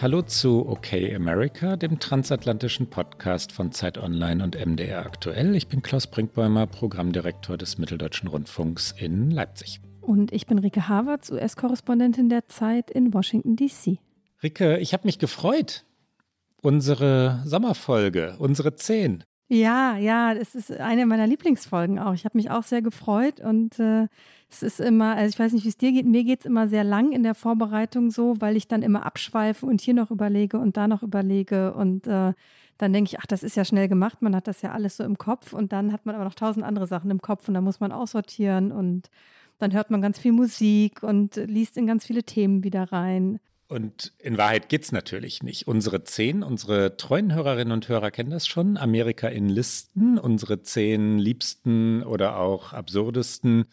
Hallo zu Okay America, dem transatlantischen Podcast von Zeit Online und MDR aktuell. Ich bin Klaus Brinkbäumer, Programmdirektor des Mitteldeutschen Rundfunks in Leipzig. Und ich bin Rike Havertz, US-Korrespondentin der Zeit in Washington, D.C. Rike, ich habe mich gefreut. Unsere Sommerfolge, unsere 10. Ja, ja, es ist eine meiner Lieblingsfolgen auch. Ich habe mich auch sehr gefreut und äh, es ist immer, also ich weiß nicht, wie es dir geht, mir geht es immer sehr lang in der Vorbereitung so, weil ich dann immer abschweife und hier noch überlege und da noch überlege. Und äh, dann denke ich, ach, das ist ja schnell gemacht, man hat das ja alles so im Kopf. Und dann hat man aber noch tausend andere Sachen im Kopf. Und da muss man aussortieren. Und dann hört man ganz viel Musik und liest in ganz viele Themen wieder rein. Und in Wahrheit geht es natürlich nicht. Unsere zehn, unsere treuen Hörerinnen und Hörer kennen das schon. Amerika in Listen, unsere zehn liebsten oder auch absurdesten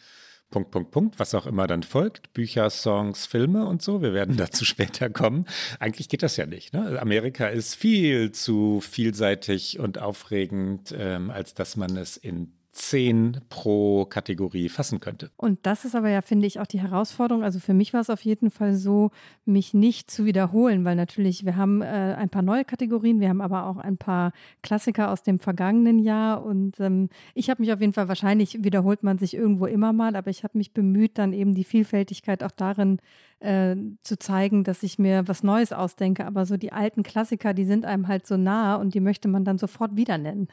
Punkt, Punkt, Punkt, was auch immer dann folgt. Bücher, Songs, Filme und so. Wir werden dazu später kommen. Eigentlich geht das ja nicht. Ne? Amerika ist viel zu vielseitig und aufregend, ähm, als dass man es in zehn pro Kategorie fassen könnte. Und das ist aber ja, finde ich, auch die Herausforderung. Also für mich war es auf jeden Fall so, mich nicht zu wiederholen, weil natürlich, wir haben äh, ein paar neue Kategorien, wir haben aber auch ein paar Klassiker aus dem vergangenen Jahr. Und ähm, ich habe mich auf jeden Fall, wahrscheinlich wiederholt man sich irgendwo immer mal, aber ich habe mich bemüht, dann eben die Vielfältigkeit auch darin äh, zu zeigen, dass ich mir was Neues ausdenke. Aber so die alten Klassiker, die sind einem halt so nah und die möchte man dann sofort wieder nennen.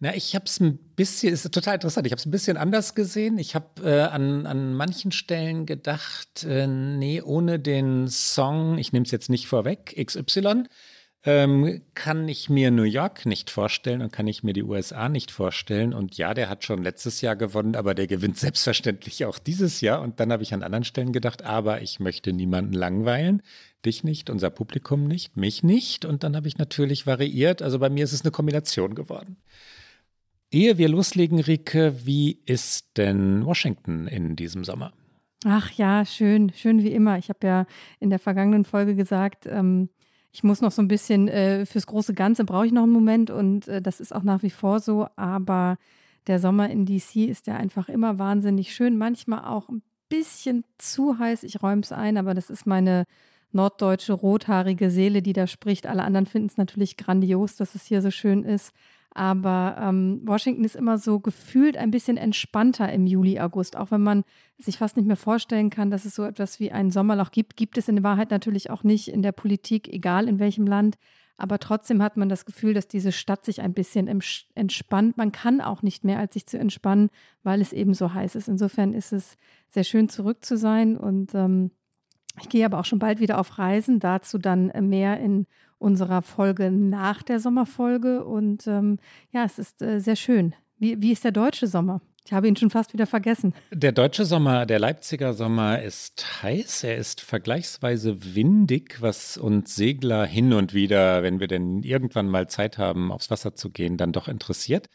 Na, ich habe es ein bisschen, ist total interessant, ich habe es ein bisschen anders gesehen. Ich habe äh, an, an manchen Stellen gedacht, äh, nee, ohne den Song, ich nehme es jetzt nicht vorweg, XY, ähm, kann ich mir New York nicht vorstellen und kann ich mir die USA nicht vorstellen. Und ja, der hat schon letztes Jahr gewonnen, aber der gewinnt selbstverständlich auch dieses Jahr. Und dann habe ich an anderen Stellen gedacht, aber ich möchte niemanden langweilen. Dich nicht, unser Publikum nicht, mich nicht. Und dann habe ich natürlich variiert. Also bei mir ist es eine Kombination geworden. Ehe wir loslegen, Rike, wie ist denn Washington in diesem Sommer? Ach ja, schön, schön wie immer. Ich habe ja in der vergangenen Folge gesagt, ähm, ich muss noch so ein bisschen äh, fürs große Ganze brauche ich noch einen Moment und äh, das ist auch nach wie vor so. Aber der Sommer in DC ist ja einfach immer wahnsinnig schön. Manchmal auch ein bisschen zu heiß. Ich räume es ein, aber das ist meine norddeutsche rothaarige Seele, die da spricht. Alle anderen finden es natürlich grandios, dass es hier so schön ist. Aber ähm, Washington ist immer so gefühlt ein bisschen entspannter im Juli, August. Auch wenn man sich fast nicht mehr vorstellen kann, dass es so etwas wie ein Sommerloch gibt, gibt es in Wahrheit natürlich auch nicht in der Politik, egal in welchem Land. Aber trotzdem hat man das Gefühl, dass diese Stadt sich ein bisschen entspannt. Man kann auch nicht mehr, als sich zu entspannen, weil es eben so heiß ist. Insofern ist es sehr schön, zurück zu sein. Und ähm, ich gehe aber auch schon bald wieder auf Reisen, dazu dann mehr in unserer Folge nach der Sommerfolge. Und ähm, ja, es ist äh, sehr schön. Wie, wie ist der deutsche Sommer? Ich habe ihn schon fast wieder vergessen. Der deutsche Sommer, der Leipziger Sommer ist heiß. Er ist vergleichsweise windig, was uns Segler hin und wieder, wenn wir denn irgendwann mal Zeit haben, aufs Wasser zu gehen, dann doch interessiert.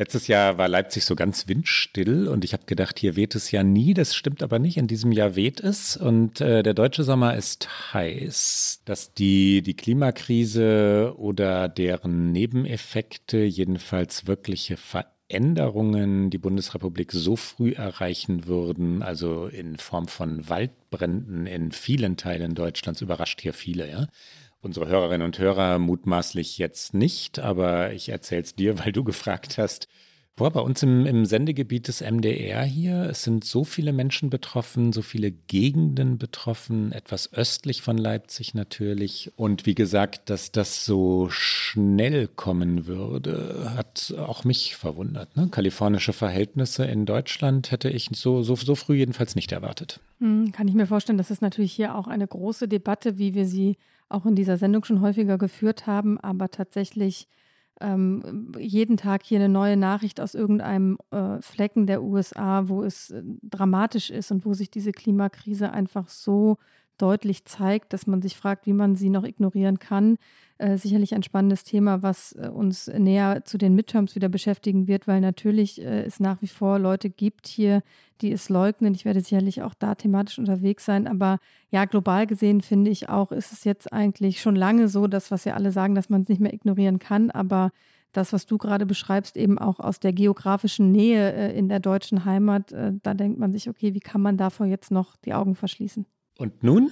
Letztes Jahr war Leipzig so ganz windstill und ich habe gedacht, hier weht es ja nie. Das stimmt aber nicht. In diesem Jahr weht es und äh, der deutsche Sommer ist heiß. Dass die, die Klimakrise oder deren Nebeneffekte, jedenfalls wirkliche Veränderungen, die Bundesrepublik so früh erreichen würden, also in Form von Waldbränden in vielen Teilen Deutschlands, überrascht hier viele, ja unsere Hörerinnen und Hörer mutmaßlich jetzt nicht, aber ich erzähle es dir, weil du gefragt hast. Boah, bei uns im, im Sendegebiet des MDR hier, es sind so viele Menschen betroffen, so viele Gegenden betroffen, etwas östlich von Leipzig natürlich. Und wie gesagt, dass das so schnell kommen würde, hat auch mich verwundert. Ne? Kalifornische Verhältnisse in Deutschland hätte ich so, so, so früh jedenfalls nicht erwartet. Hm, kann ich mir vorstellen, das ist natürlich hier auch eine große Debatte, wie wir sie auch in dieser Sendung schon häufiger geführt haben, aber tatsächlich ähm, jeden Tag hier eine neue Nachricht aus irgendeinem äh, Flecken der USA, wo es äh, dramatisch ist und wo sich diese Klimakrise einfach so deutlich zeigt, dass man sich fragt, wie man sie noch ignorieren kann. Äh, sicherlich ein spannendes Thema, was äh, uns näher zu den Midterms wieder beschäftigen wird, weil natürlich äh, es nach wie vor Leute gibt hier, die es leugnen. Ich werde sicherlich auch da thematisch unterwegs sein. Aber ja, global gesehen finde ich auch, ist es jetzt eigentlich schon lange so, dass was ja alle sagen, dass man es nicht mehr ignorieren kann. Aber das, was du gerade beschreibst, eben auch aus der geografischen Nähe äh, in der deutschen Heimat, äh, da denkt man sich, okay, wie kann man davor jetzt noch die Augen verschließen? Und nun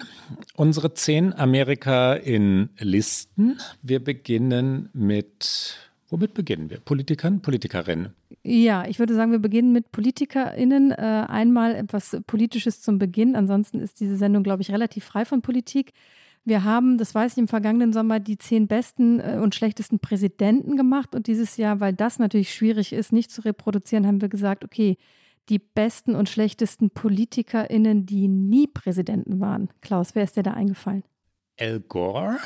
unsere zehn Amerika in Listen. Wir beginnen mit, womit beginnen wir? Politikern, Politikerinnen? Ja, ich würde sagen, wir beginnen mit PolitikerInnen. Äh, einmal etwas Politisches zum Beginn. Ansonsten ist diese Sendung, glaube ich, relativ frei von Politik. Wir haben, das weiß ich, im vergangenen Sommer die zehn besten äh, und schlechtesten Präsidenten gemacht. Und dieses Jahr, weil das natürlich schwierig ist, nicht zu reproduzieren, haben wir gesagt, okay, die besten und schlechtesten PolitikerInnen, die nie Präsidenten waren. Klaus, wer ist dir da eingefallen? Al Gore,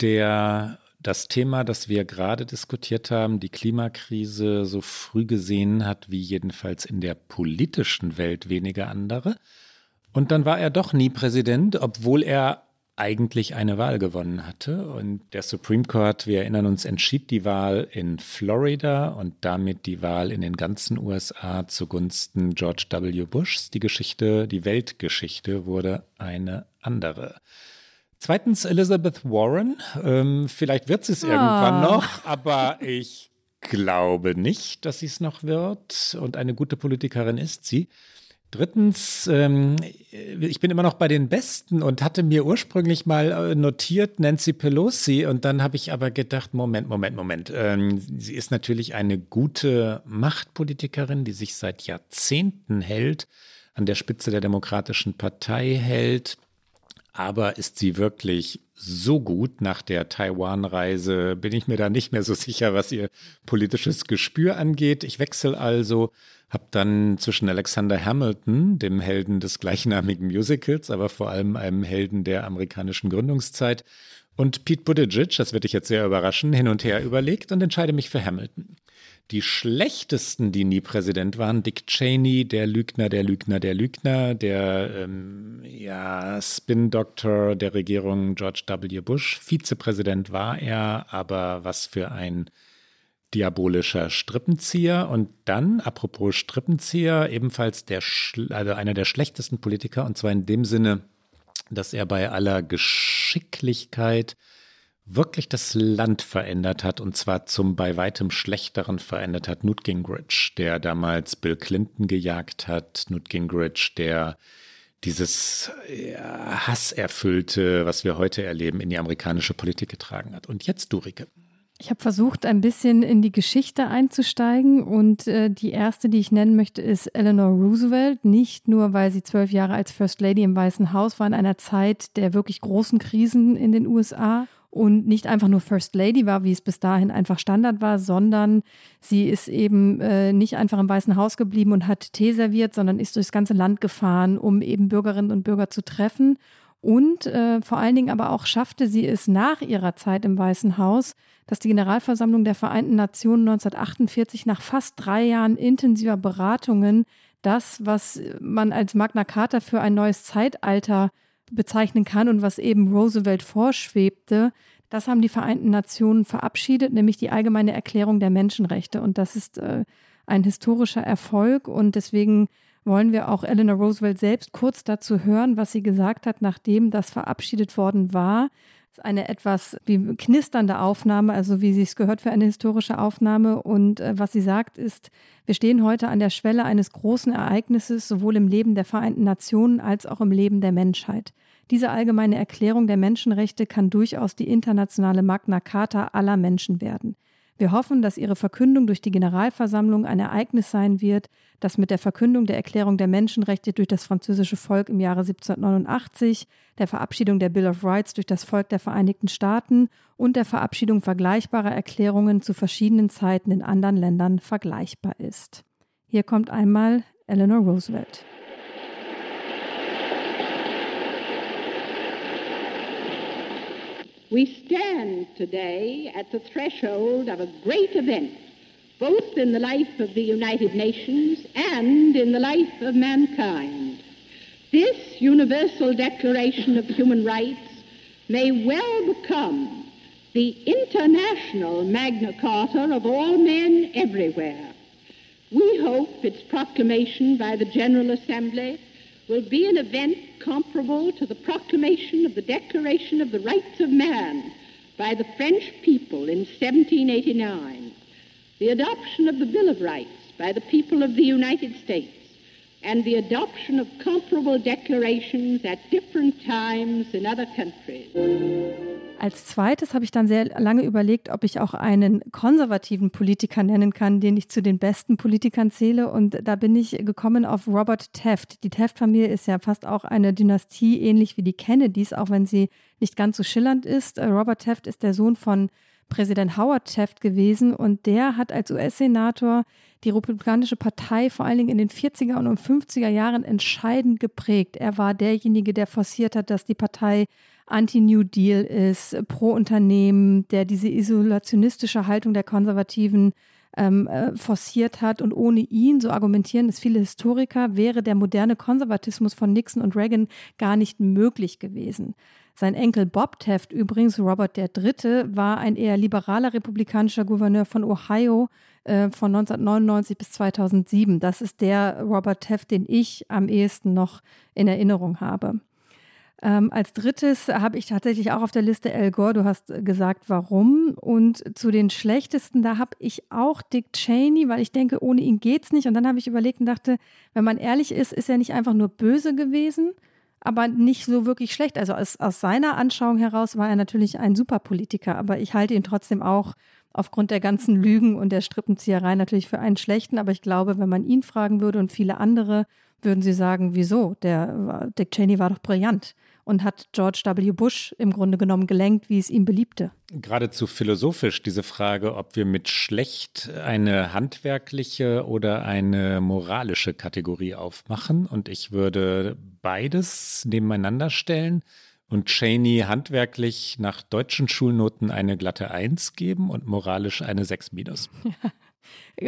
der das Thema, das wir gerade diskutiert haben, die Klimakrise so früh gesehen hat, wie jedenfalls in der politischen Welt wenige andere. Und dann war er doch nie Präsident, obwohl er eigentlich eine Wahl gewonnen hatte. Und der Supreme Court, wir erinnern uns, entschied die Wahl in Florida und damit die Wahl in den ganzen USA zugunsten George W. Bushs. Die Geschichte, die Weltgeschichte wurde eine andere. Zweitens Elizabeth Warren. Ähm, vielleicht wird sie es oh. irgendwann noch, aber ich glaube nicht, dass sie es noch wird. Und eine gute Politikerin ist sie. Drittens, ähm, ich bin immer noch bei den Besten und hatte mir ursprünglich mal äh, notiert Nancy Pelosi und dann habe ich aber gedacht, Moment, Moment, Moment. Ähm, sie ist natürlich eine gute Machtpolitikerin, die sich seit Jahrzehnten hält, an der Spitze der Demokratischen Partei hält. Aber ist sie wirklich so gut nach der Taiwan-Reise? Bin ich mir da nicht mehr so sicher, was ihr politisches Gespür angeht. Ich wechsle also habe dann zwischen Alexander Hamilton, dem Helden des gleichnamigen Musicals, aber vor allem einem Helden der amerikanischen Gründungszeit, und Pete Buttigieg, das wird dich jetzt sehr überraschen, hin und her überlegt und entscheide mich für Hamilton. Die schlechtesten, die nie Präsident waren, Dick Cheney, der Lügner, der Lügner, der Lügner, der ähm, ja, Spin-Doktor der Regierung George W. Bush. Vizepräsident war er, aber was für ein diabolischer Strippenzieher und dann, apropos Strippenzieher, ebenfalls der, also einer der schlechtesten Politiker und zwar in dem Sinne, dass er bei aller Geschicklichkeit wirklich das Land verändert hat und zwar zum bei weitem schlechteren verändert hat. Newt Gingrich, der damals Bill Clinton gejagt hat, Newt Gingrich, der dieses ja, Hasserfüllte, was wir heute erleben, in die amerikanische Politik getragen hat. Und jetzt du, Rike. Ich habe versucht, ein bisschen in die Geschichte einzusteigen und äh, die erste, die ich nennen möchte, ist Eleanor Roosevelt. Nicht nur, weil sie zwölf Jahre als First Lady im Weißen Haus war in einer Zeit der wirklich großen Krisen in den USA und nicht einfach nur First Lady war, wie es bis dahin einfach Standard war, sondern sie ist eben äh, nicht einfach im Weißen Haus geblieben und hat Tee serviert, sondern ist durchs ganze Land gefahren, um eben Bürgerinnen und Bürger zu treffen. Und äh, vor allen Dingen aber auch schaffte sie es nach ihrer Zeit im Weißen Haus, dass die Generalversammlung der Vereinten Nationen 1948 nach fast drei Jahren intensiver Beratungen das, was man als Magna Carta für ein neues Zeitalter bezeichnen kann und was eben Roosevelt vorschwebte, das haben die Vereinten Nationen verabschiedet, nämlich die allgemeine Erklärung der Menschenrechte. Und das ist äh, ein historischer Erfolg. Und deswegen wollen wir auch Eleanor Roosevelt selbst kurz dazu hören, was sie gesagt hat, nachdem das verabschiedet worden war eine etwas wie knisternde Aufnahme, also wie sie es gehört für eine historische Aufnahme. Und äh, was sie sagt, ist, wir stehen heute an der Schwelle eines großen Ereignisses, sowohl im Leben der Vereinten Nationen als auch im Leben der Menschheit. Diese allgemeine Erklärung der Menschenrechte kann durchaus die internationale Magna Carta aller Menschen werden. Wir hoffen, dass Ihre Verkündung durch die Generalversammlung ein Ereignis sein wird, das mit der Verkündung der Erklärung der Menschenrechte durch das französische Volk im Jahre 1789, der Verabschiedung der Bill of Rights durch das Volk der Vereinigten Staaten und der Verabschiedung vergleichbarer Erklärungen zu verschiedenen Zeiten in anderen Ländern vergleichbar ist. Hier kommt einmal Eleanor Roosevelt. We stand today at the threshold of a great event, both in the life of the United Nations and in the life of mankind. this Universal Declaration of Human Rights may well become the international Magna Carta of all men everywhere. We hope its proclamation by the General Assembly will be an event comparable to the proclamation of the Declaration of the Rights of Man by the French people in 1789, the adoption of the Bill of Rights by the people of the United States, and the adoption of comparable declarations at different times in other countries. Als zweites habe ich dann sehr lange überlegt, ob ich auch einen konservativen Politiker nennen kann, den ich zu den besten Politikern zähle. Und da bin ich gekommen auf Robert Taft. Die Taft-Familie ist ja fast auch eine Dynastie, ähnlich wie die Kennedys, auch wenn sie nicht ganz so schillernd ist. Robert Taft ist der Sohn von Präsident Howard Taft gewesen und der hat als US-Senator die Republikanische Partei vor allen Dingen in den 40er und 50er Jahren entscheidend geprägt. Er war derjenige, der forciert hat, dass die Partei Anti-New Deal ist, pro Unternehmen, der diese isolationistische Haltung der Konservativen ähm, äh, forciert hat. Und ohne ihn, so argumentieren es viele Historiker, wäre der moderne Konservatismus von Nixon und Reagan gar nicht möglich gewesen. Sein Enkel Bob Taft, übrigens Robert III., war ein eher liberaler republikanischer Gouverneur von Ohio äh, von 1999 bis 2007. Das ist der Robert Taft, den ich am ehesten noch in Erinnerung habe. Ähm, als drittes habe ich tatsächlich auch auf der Liste Al Gore. Du hast gesagt, warum. Und zu den schlechtesten, da habe ich auch Dick Cheney, weil ich denke, ohne ihn geht's nicht. Und dann habe ich überlegt und dachte, wenn man ehrlich ist, ist er nicht einfach nur böse gewesen, aber nicht so wirklich schlecht. Also aus, aus seiner Anschauung heraus war er natürlich ein Superpolitiker, aber ich halte ihn trotzdem auch aufgrund der ganzen Lügen und der Strippenzieherei natürlich für einen schlechten. Aber ich glaube, wenn man ihn fragen würde und viele andere, würden sie sagen, wieso? Der Dick Cheney war doch brillant und hat George W. Bush im Grunde genommen gelenkt, wie es ihm beliebte. Geradezu philosophisch diese Frage, ob wir mit schlecht eine handwerkliche oder eine moralische Kategorie aufmachen. Und ich würde beides nebeneinander stellen und Cheney handwerklich nach deutschen Schulnoten eine glatte Eins geben und moralisch eine 6 minus. Ja.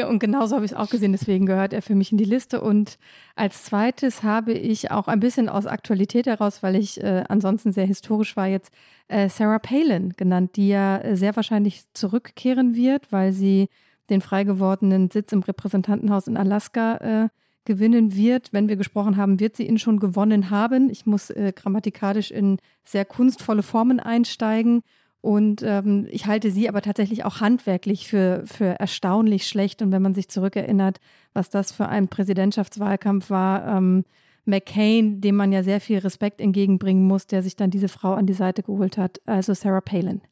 Und genauso habe ich es auch gesehen, deswegen gehört er für mich in die Liste. Und als zweites habe ich auch ein bisschen aus Aktualität heraus, weil ich äh, ansonsten sehr historisch war, jetzt äh, Sarah Palin genannt, die ja sehr wahrscheinlich zurückkehren wird, weil sie den frei gewordenen Sitz im Repräsentantenhaus in Alaska äh, gewinnen wird. Wenn wir gesprochen haben, wird sie ihn schon gewonnen haben. Ich muss äh, grammatikalisch in sehr kunstvolle Formen einsteigen. Und ähm, ich halte sie aber tatsächlich auch handwerklich für, für erstaunlich schlecht. Und wenn man sich zurückerinnert, was das für ein Präsidentschaftswahlkampf war, ähm, McCain, dem man ja sehr viel Respekt entgegenbringen muss, der sich dann diese Frau an die Seite geholt hat, also Sarah Palin.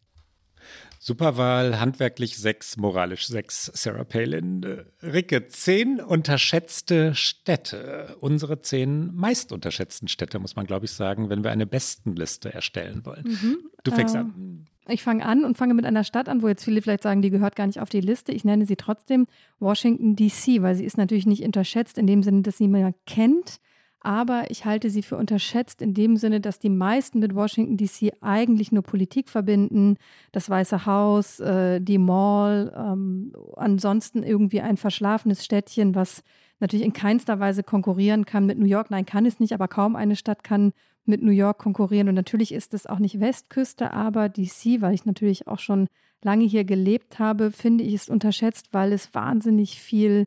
Superwahl, handwerklich sechs, moralisch sechs, Sarah Palin. Äh, Ricke, zehn unterschätzte Städte. Unsere zehn meist unterschätzten Städte, muss man, glaube ich, sagen, wenn wir eine Bestenliste erstellen wollen. Mhm. Du fängst äh, an. Ich fange an und fange mit einer Stadt an, wo jetzt viele vielleicht sagen, die gehört gar nicht auf die Liste. Ich nenne sie trotzdem Washington, D.C., weil sie ist natürlich nicht unterschätzt in dem Sinne, dass sie man kennt. Aber ich halte sie für unterschätzt in dem Sinne, dass die meisten mit Washington, D.C. eigentlich nur Politik verbinden. Das Weiße Haus, äh, die Mall, ähm, ansonsten irgendwie ein verschlafenes Städtchen, was natürlich in keinster Weise konkurrieren kann mit New York. Nein, kann es nicht, aber kaum eine Stadt kann mit New York konkurrieren. Und natürlich ist es auch nicht Westküste, aber DC, weil ich natürlich auch schon lange hier gelebt habe, finde ich es unterschätzt, weil es wahnsinnig viel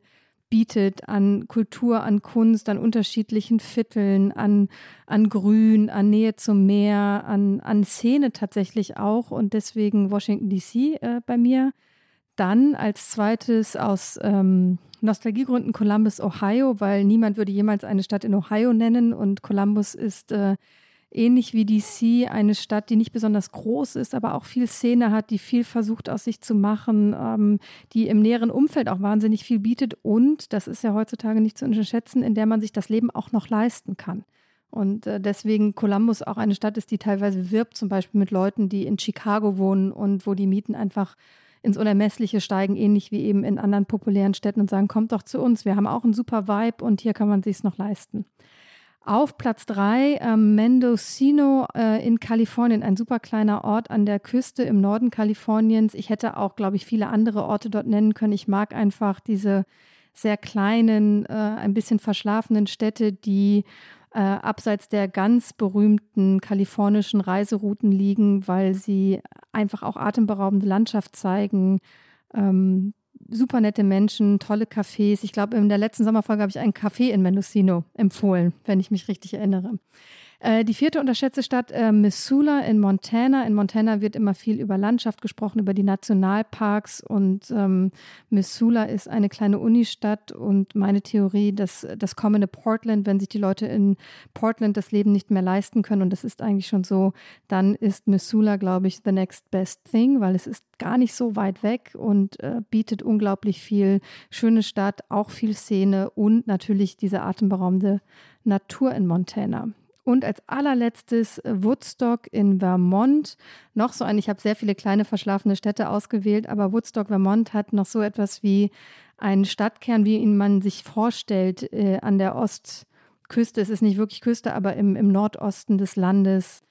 bietet an Kultur, an Kunst, an unterschiedlichen Vierteln, an, an Grün, an Nähe zum Meer, an, an Szene tatsächlich auch und deswegen Washington DC äh, bei mir. Dann als zweites aus ähm, Nostalgiegründen Columbus, Ohio, weil niemand würde jemals eine Stadt in Ohio nennen und Columbus ist äh, ähnlich wie DC eine Stadt, die nicht besonders groß ist, aber auch viel Szene hat, die viel versucht aus sich zu machen, ähm, die im näheren Umfeld auch wahnsinnig viel bietet und, das ist ja heutzutage nicht zu unterschätzen, in der man sich das Leben auch noch leisten kann. Und äh, deswegen Columbus auch eine Stadt ist, die teilweise wirbt, zum Beispiel mit Leuten, die in Chicago wohnen und wo die Mieten einfach ins Unermessliche steigen, ähnlich wie eben in anderen populären Städten und sagen, kommt doch zu uns, wir haben auch einen super Vibe und hier kann man sich noch leisten. Auf Platz drei äh, Mendocino äh, in Kalifornien, ein super kleiner Ort an der Küste im Norden Kaliforniens. Ich hätte auch, glaube ich, viele andere Orte dort nennen können. Ich mag einfach diese sehr kleinen, äh, ein bisschen verschlafenen Städte, die äh, abseits der ganz berühmten kalifornischen Reiserouten liegen, weil sie einfach auch atemberaubende Landschaft zeigen. Ähm, super nette Menschen, tolle Cafés. Ich glaube, in der letzten Sommerfolge habe ich einen Café in Mendocino empfohlen, wenn ich mich richtig erinnere. Äh, die vierte unterschätzte Stadt, äh, Missoula in Montana. In Montana wird immer viel über Landschaft gesprochen, über die Nationalparks und ähm, Missoula ist eine kleine Unistadt und meine Theorie, dass das kommende Portland, wenn sich die Leute in Portland das Leben nicht mehr leisten können und das ist eigentlich schon so, dann ist Missoula, glaube ich, the next best thing, weil es ist gar nicht so weit weg und äh, bietet unglaublich viel. Schöne Stadt, auch viel Szene und natürlich diese atemberaubende Natur in Montana. Und als allerletztes äh, Woodstock in Vermont. Noch so ein, ich habe sehr viele kleine verschlafene Städte ausgewählt, aber Woodstock, Vermont hat noch so etwas wie einen Stadtkern, wie ihn man sich vorstellt, äh, an der Ostküste. Es ist nicht wirklich Küste, aber im, im Nordosten des Landes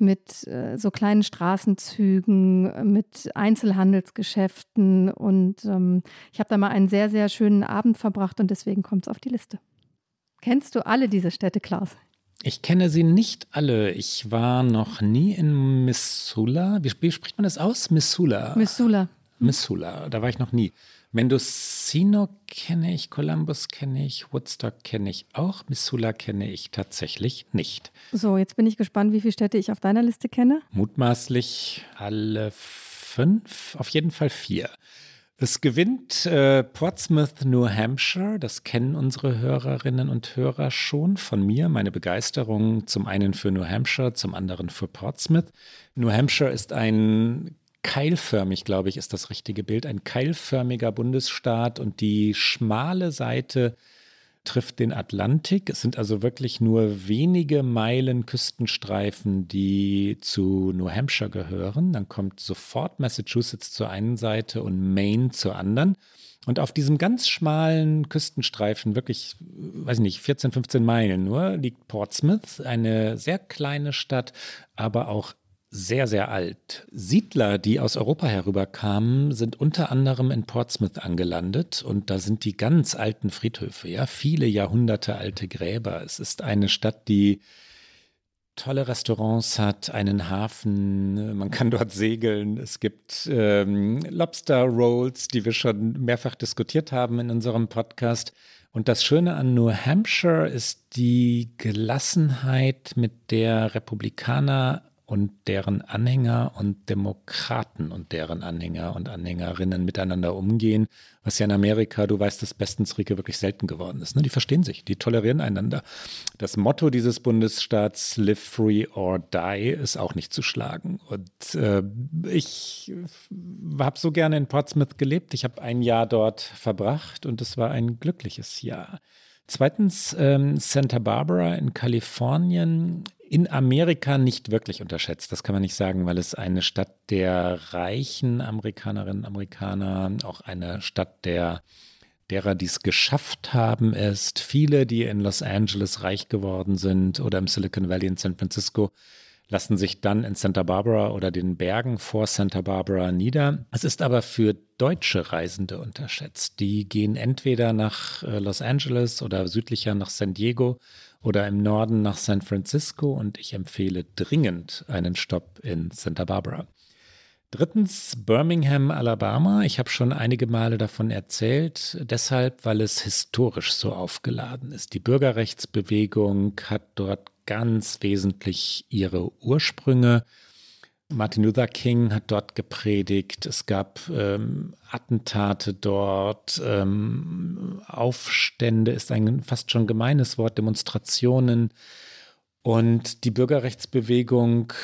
mit äh, so kleinen Straßenzügen, mit Einzelhandelsgeschäften. Und ähm, ich habe da mal einen sehr, sehr schönen Abend verbracht und deswegen kommt es auf die Liste. Kennst du alle diese Städte, Klaus? Ich kenne sie nicht alle. Ich war noch nie in Missoula. Wie, wie spricht man das aus? Missoula. Missoula. Missoula, da war ich noch nie. Mendocino kenne ich, Columbus kenne ich, Woodstock kenne ich auch, Missoula kenne ich tatsächlich nicht. So, jetzt bin ich gespannt, wie viele Städte ich auf deiner Liste kenne. Mutmaßlich alle fünf, auf jeden Fall vier. Es gewinnt äh, Portsmouth, New Hampshire. Das kennen unsere Hörerinnen und Hörer schon von mir. Meine Begeisterung zum einen für New Hampshire, zum anderen für Portsmouth. New Hampshire ist ein keilförmig, glaube ich, ist das richtige Bild, ein keilförmiger Bundesstaat und die schmale Seite trifft den Atlantik. Es sind also wirklich nur wenige Meilen Küstenstreifen, die zu New Hampshire gehören. Dann kommt sofort Massachusetts zur einen Seite und Maine zur anderen. Und auf diesem ganz schmalen Küstenstreifen, wirklich, weiß ich nicht, 14, 15 Meilen nur, liegt Portsmouth, eine sehr kleine Stadt, aber auch sehr, sehr alt. Siedler, die aus Europa herüberkamen, sind unter anderem in Portsmouth angelandet und da sind die ganz alten Friedhöfe, ja, viele Jahrhunderte alte Gräber. Es ist eine Stadt, die tolle Restaurants hat, einen Hafen, man kann dort segeln. Es gibt ähm, Lobster Rolls, die wir schon mehrfach diskutiert haben in unserem Podcast. Und das Schöne an New Hampshire ist die Gelassenheit, mit der Republikaner und deren Anhänger und Demokraten und deren Anhänger und Anhängerinnen miteinander umgehen, was ja in Amerika, du weißt es bestens, Rike, wirklich selten geworden ist. Ne? Die verstehen sich, die tolerieren einander. Das Motto dieses Bundesstaats, Live Free or Die, ist auch nicht zu schlagen. Und äh, ich habe so gerne in Portsmouth gelebt. Ich habe ein Jahr dort verbracht und es war ein glückliches Jahr. Zweitens, ähm, Santa Barbara in Kalifornien in Amerika nicht wirklich unterschätzt. Das kann man nicht sagen, weil es eine Stadt der reichen Amerikanerinnen und Amerikaner, auch eine Stadt der derer, die es geschafft haben, ist. Viele, die in Los Angeles reich geworden sind oder im Silicon Valley in San Francisco, lassen sich dann in Santa Barbara oder den Bergen vor Santa Barbara nieder. Es ist aber für deutsche Reisende unterschätzt. Die gehen entweder nach äh, Los Angeles oder südlicher nach San Diego oder im Norden nach San Francisco und ich empfehle dringend einen Stopp in Santa Barbara. Drittens Birmingham, Alabama. Ich habe schon einige Male davon erzählt, deshalb, weil es historisch so aufgeladen ist. Die Bürgerrechtsbewegung hat dort ganz wesentlich ihre Ursprünge. Martin Luther King hat dort gepredigt. Es gab ähm, Attentate dort, ähm, Aufstände ist ein fast schon gemeines Wort, Demonstrationen. Und die Bürgerrechtsbewegung,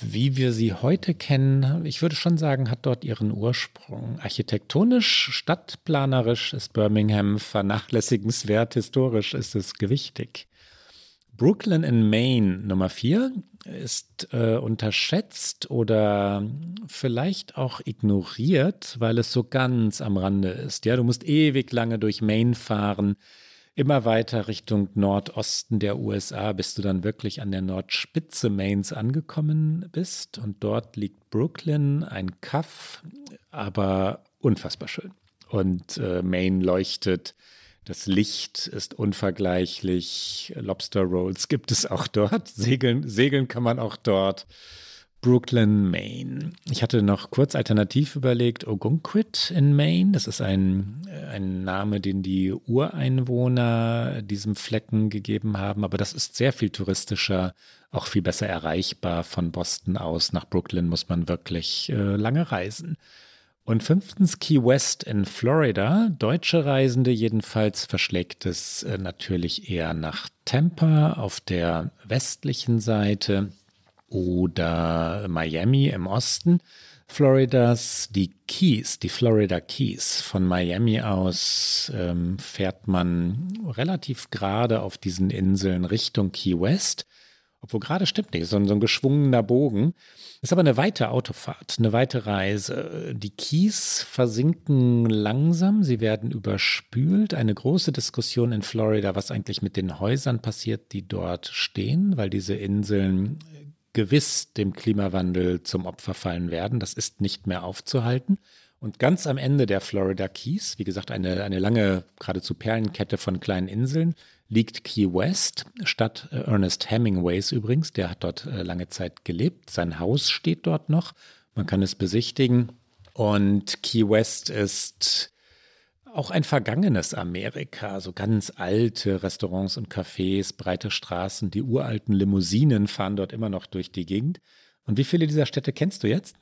wie wir sie heute kennen, ich würde schon sagen, hat dort ihren Ursprung. Architektonisch, stadtplanerisch ist Birmingham vernachlässigenswert, historisch ist es gewichtig. Brooklyn in Maine Nummer 4 ist äh, unterschätzt oder vielleicht auch ignoriert, weil es so ganz am Rande ist. Ja, du musst ewig lange durch Maine fahren, immer weiter Richtung Nordosten der USA, bis du dann wirklich an der Nordspitze Maines angekommen bist. Und dort liegt Brooklyn, ein Kaff, aber unfassbar schön. Und äh, Maine leuchtet Das Licht ist unvergleichlich. Lobster Rolls gibt es auch dort. Segeln, segeln kann man auch dort. Brooklyn, Maine. Ich hatte noch kurz alternativ überlegt, Ogunquit in Maine. Das ist ein, ein Name, den die Ureinwohner diesem Flecken gegeben haben, aber das ist sehr viel touristischer, auch viel besser erreichbar. Von Boston aus nach Brooklyn muss man wirklich äh, lange reisen. Und fünftens Key West in Florida. Deutsche Reisende jedenfalls verschlägt es äh, natürlich eher nach Tampa auf der westlichen Seite oder Miami im Osten Floridas, die Keys, die Florida Keys. Von Miami aus ähm, fährt man relativ gerade auf diesen Inseln Richtung Key West. Obwohl gerade stimmt nicht, so ein, so ein geschwungener Bogen. Ist aber eine weite Autofahrt, eine weite Reise. Die Keys versinken langsam, sie werden überspült. Eine große Diskussion in Florida, was eigentlich mit den Häusern passiert, die dort stehen, weil diese Inseln gewiss dem Klimawandel zum Opfer fallen werden. Das ist nicht mehr aufzuhalten. Und ganz am Ende der Florida Keys, wie gesagt, eine, eine lange, geradezu Perlenkette von kleinen Inseln, liegt Key West, Stadt äh, Ernest Hemingways übrigens. Der hat dort äh, lange Zeit gelebt. Sein Haus steht dort noch. Man kann es besichtigen. Und Key West ist auch ein vergangenes Amerika, so ganz alte Restaurants und Cafés, breite Straßen, die uralten Limousinen fahren dort immer noch durch die Gegend. Und wie viele dieser Städte kennst du jetzt?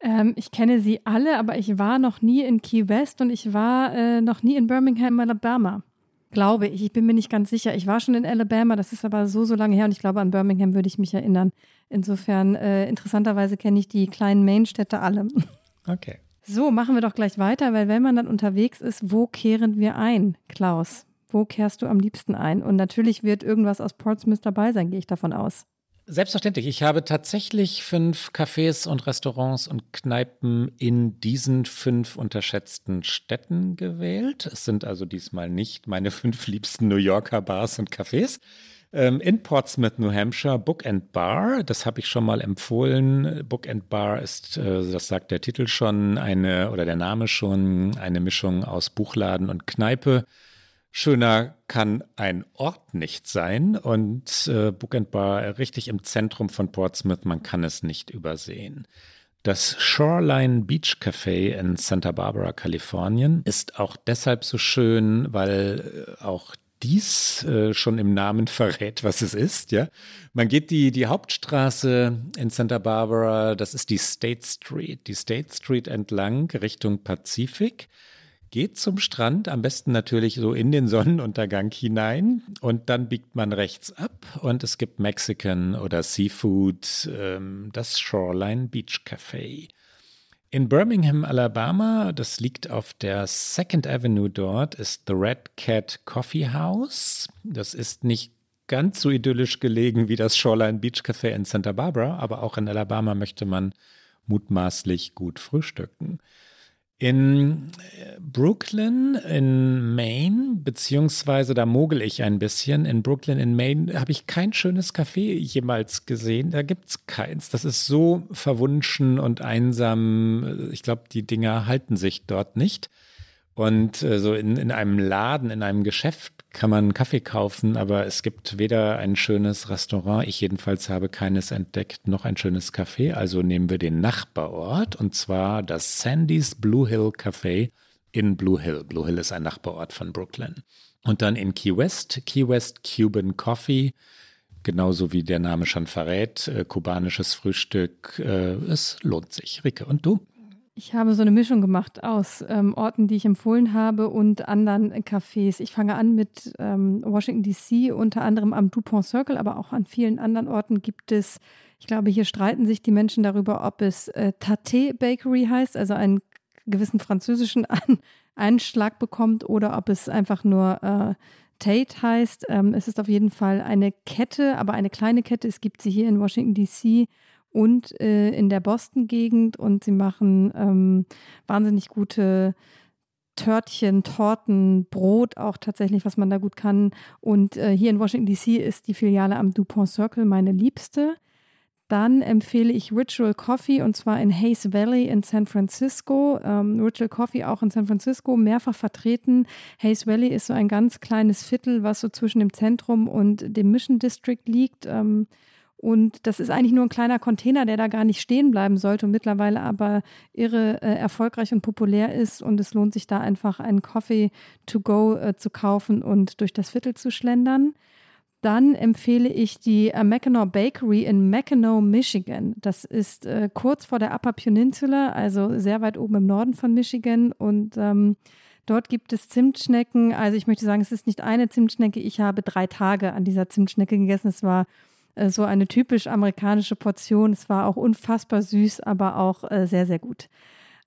Ähm, ich kenne sie alle, aber ich war noch nie in Key West und ich war äh, noch nie in Birmingham, Alabama. Glaube ich. Ich bin mir nicht ganz sicher. Ich war schon in Alabama, das ist aber so, so lange her und ich glaube, an Birmingham würde ich mich erinnern. Insofern, äh, interessanterweise kenne ich die kleinen Main-Städte alle. Okay. So, machen wir doch gleich weiter, weil wenn man dann unterwegs ist, wo kehren wir ein, Klaus? Wo kehrst du am liebsten ein? Und natürlich wird irgendwas aus Portsmouth dabei sein, gehe ich davon aus. Selbstverständlich. Ich habe tatsächlich fünf Cafés und Restaurants und Kneipen in diesen fünf unterschätzten Städten gewählt. Es sind also diesmal nicht meine fünf liebsten New Yorker Bars und Cafés, ähm, in Portsmouth, New Hampshire, Book and Bar. Das habe ich schon mal empfohlen. Book and Bar ist, äh, das sagt der Titel schon, eine oder der Name schon, eine Mischung aus Buchladen und Kneipe. Schöner kann ein Ort nicht sein und äh, Book and Bar richtig im Zentrum von Portsmouth, man kann es nicht übersehen. Das Shoreline Beach Café in Santa Barbara, Kalifornien, ist auch deshalb so schön, weil äh, auch dies äh, schon im Namen verrät, was es ist, ja. Man geht die, die Hauptstraße in Santa Barbara, das ist die State Street, die State Street entlang Richtung Pazifik, geht zum Strand, am besten natürlich so in den Sonnenuntergang hinein und dann biegt man rechts ab und es gibt Mexican oder Seafood, ähm, das Shoreline Beach Café. In Birmingham, Alabama, das liegt auf der Second Avenue dort, ist The Red Cat Coffee House. Das ist nicht ganz so idyllisch gelegen wie das Shoreline Beach Café in Santa Barbara, aber auch in Alabama möchte man mutmaßlich gut frühstücken. In äh, Brooklyn in Maine, beziehungsweise da mogel ich ein bisschen, in Brooklyn in Maine habe ich kein schönes Café jemals gesehen. Da gibt es keins. Das ist so verwunschen und einsam. Ich glaube, die Dinger halten sich dort nicht. Und äh, so in, in einem Laden, in einem Geschäft kann man Kaffee kaufen, aber es gibt weder ein schönes Restaurant, ich jedenfalls habe keines entdeckt, noch ein schönes Café. Also nehmen wir den Nachbarort und zwar das Sandy's Blue Hill Café in Blue Hill. Blue Hill ist ein Nachbarort von Brooklyn. Und dann in Key West, Key West Cuban Coffee genauso wie der Name schon verrät, äh, kubanisches Frühstück. Äh, es lohnt sich. Rike, und du? Ich habe so eine Mischung gemacht aus ähm, Orten, die ich empfohlen habe und anderen Cafés. Ich fange an mit ähm, Washington DC, unter anderem am Dupont Circle, aber auch an vielen anderen Orten gibt es, ich glaube, hier streiten sich die Menschen darüber, ob es äh, Tate Bakery heißt, also einen gewissen französischen an Einschlag bekommt oder ob es einfach nur äh, Tate heißt. Ähm, es ist auf jeden Fall eine Kette, aber eine kleine Kette. Es gibt sie hier in Washington DC und äh, in der Boston-Gegend und sie machen ähm, wahnsinnig gute Törtchen, Torten, Brot auch tatsächlich, was man da gut kann. Und äh, hier in Washington DC ist die Filiale am Dupont Circle meine liebste. Dann empfehle ich Ritual Coffee und zwar in Hayes Valley in San Francisco. Ähm, Ritual Coffee auch in San Francisco, mehrfach vertreten. Hayes Valley ist so ein ganz kleines Viertel, was so zwischen dem Zentrum und dem Mission District liegt. Ähm, und das ist eigentlich nur ein kleiner Container, der da gar nicht stehen bleiben sollte und mittlerweile aber irre äh, erfolgreich und populär ist. Und es lohnt sich da einfach einen Coffee to go äh, zu kaufen und durch das Viertel zu schlendern. Dann empfehle ich die äh, Mackinac Bakery in Mackinac, Michigan. Das ist äh, kurz vor der Upper Peninsula, also sehr weit oben im Norden von Michigan. Und ähm, dort gibt es Zimtschnecken. Also ich möchte sagen, es ist nicht eine Zimtschnecke. Ich habe drei Tage an dieser Zimtschnecke gegessen. Es war so eine typisch amerikanische Portion. Es war auch unfassbar süß, aber auch äh, sehr, sehr gut.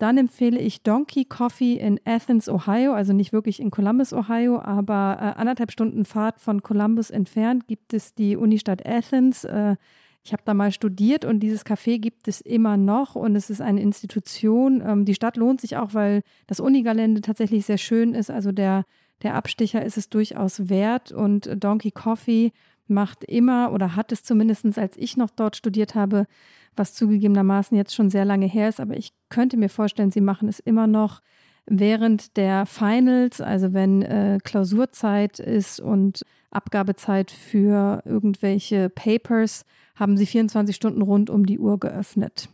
Dann empfehle ich Donkey Coffee in Athens, Ohio, also nicht wirklich in Columbus, Ohio, aber äh, anderthalb Stunden Fahrt von Columbus entfernt gibt es die Unistadt Athens. Äh, ich habe da mal studiert und dieses Café gibt es immer noch und es ist eine Institution. Ähm, die Stadt lohnt sich auch, weil das Unigelände tatsächlich sehr schön ist. Also der, der Abstecher ist es durchaus wert und Donkey Coffee macht immer oder hat es zumindest, als ich noch dort studiert habe, was zugegebenermaßen jetzt schon sehr lange her ist, aber ich könnte mir vorstellen, sie machen es immer noch während der Finals, also wenn äh, Klausurzeit ist und Abgabezeit für irgendwelche Papers, haben sie 24 Stunden rund um die Uhr geöffnet.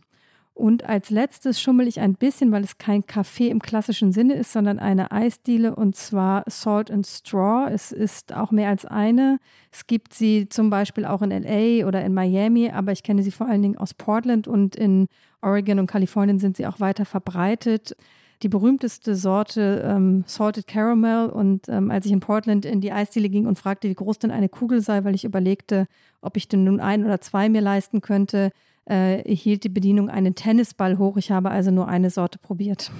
Und als letztes schummel ich ein bisschen, weil es kein Kaffee im klassischen Sinne ist, sondern eine Eisdiele und zwar Salt and Straw. Es ist auch mehr als eine. Es gibt sie zum Beispiel auch in LA oder in Miami, aber ich kenne sie vor allen Dingen aus Portland und in Oregon und Kalifornien sind sie auch weiter verbreitet. Die berühmteste Sorte ähm, Salted Caramel. Und ähm, als ich in Portland in die Eisdiele ging und fragte, wie groß denn eine Kugel sei, weil ich überlegte, ob ich denn nun ein oder zwei mir leisten könnte, äh, hielt die Bedienung einen Tennisball hoch. Ich habe also nur eine Sorte probiert.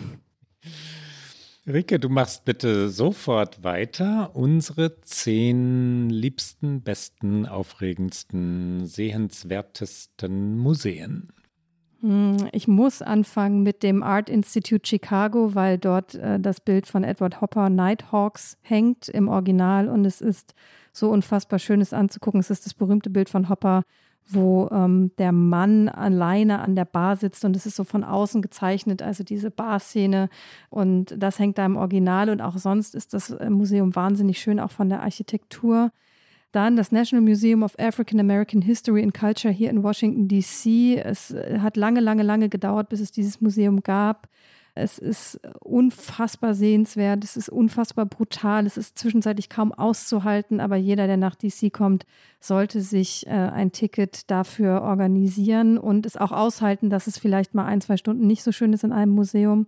Rike, du machst bitte sofort weiter. Unsere zehn liebsten, besten, aufregendsten, sehenswertesten Museen. Hm, ich muss anfangen mit dem Art Institute Chicago, weil dort äh, das Bild von Edward Hopper Nighthawks hängt im Original und es ist so unfassbar schön, es anzugucken. Es ist das berühmte Bild von Hopper wo ähm, der Mann alleine an der Bar sitzt und es ist so von außen gezeichnet, also diese Barszene und das hängt da im Original und auch sonst ist das äh, Museum wahnsinnig schön, auch von der Architektur. Dann das National Museum of African American History and Culture hier in Washington, DC. Es äh, hat lange, lange, lange gedauert, bis es dieses Museum gab. Es ist unfassbar sehenswert, es ist unfassbar brutal, es ist zwischenzeitlich kaum auszuhalten, aber jeder, der nach DC kommt, sollte sich äh, ein Ticket dafür organisieren und es auch aushalten, dass es vielleicht mal ein, zwei Stunden nicht so schön ist in einem Museum.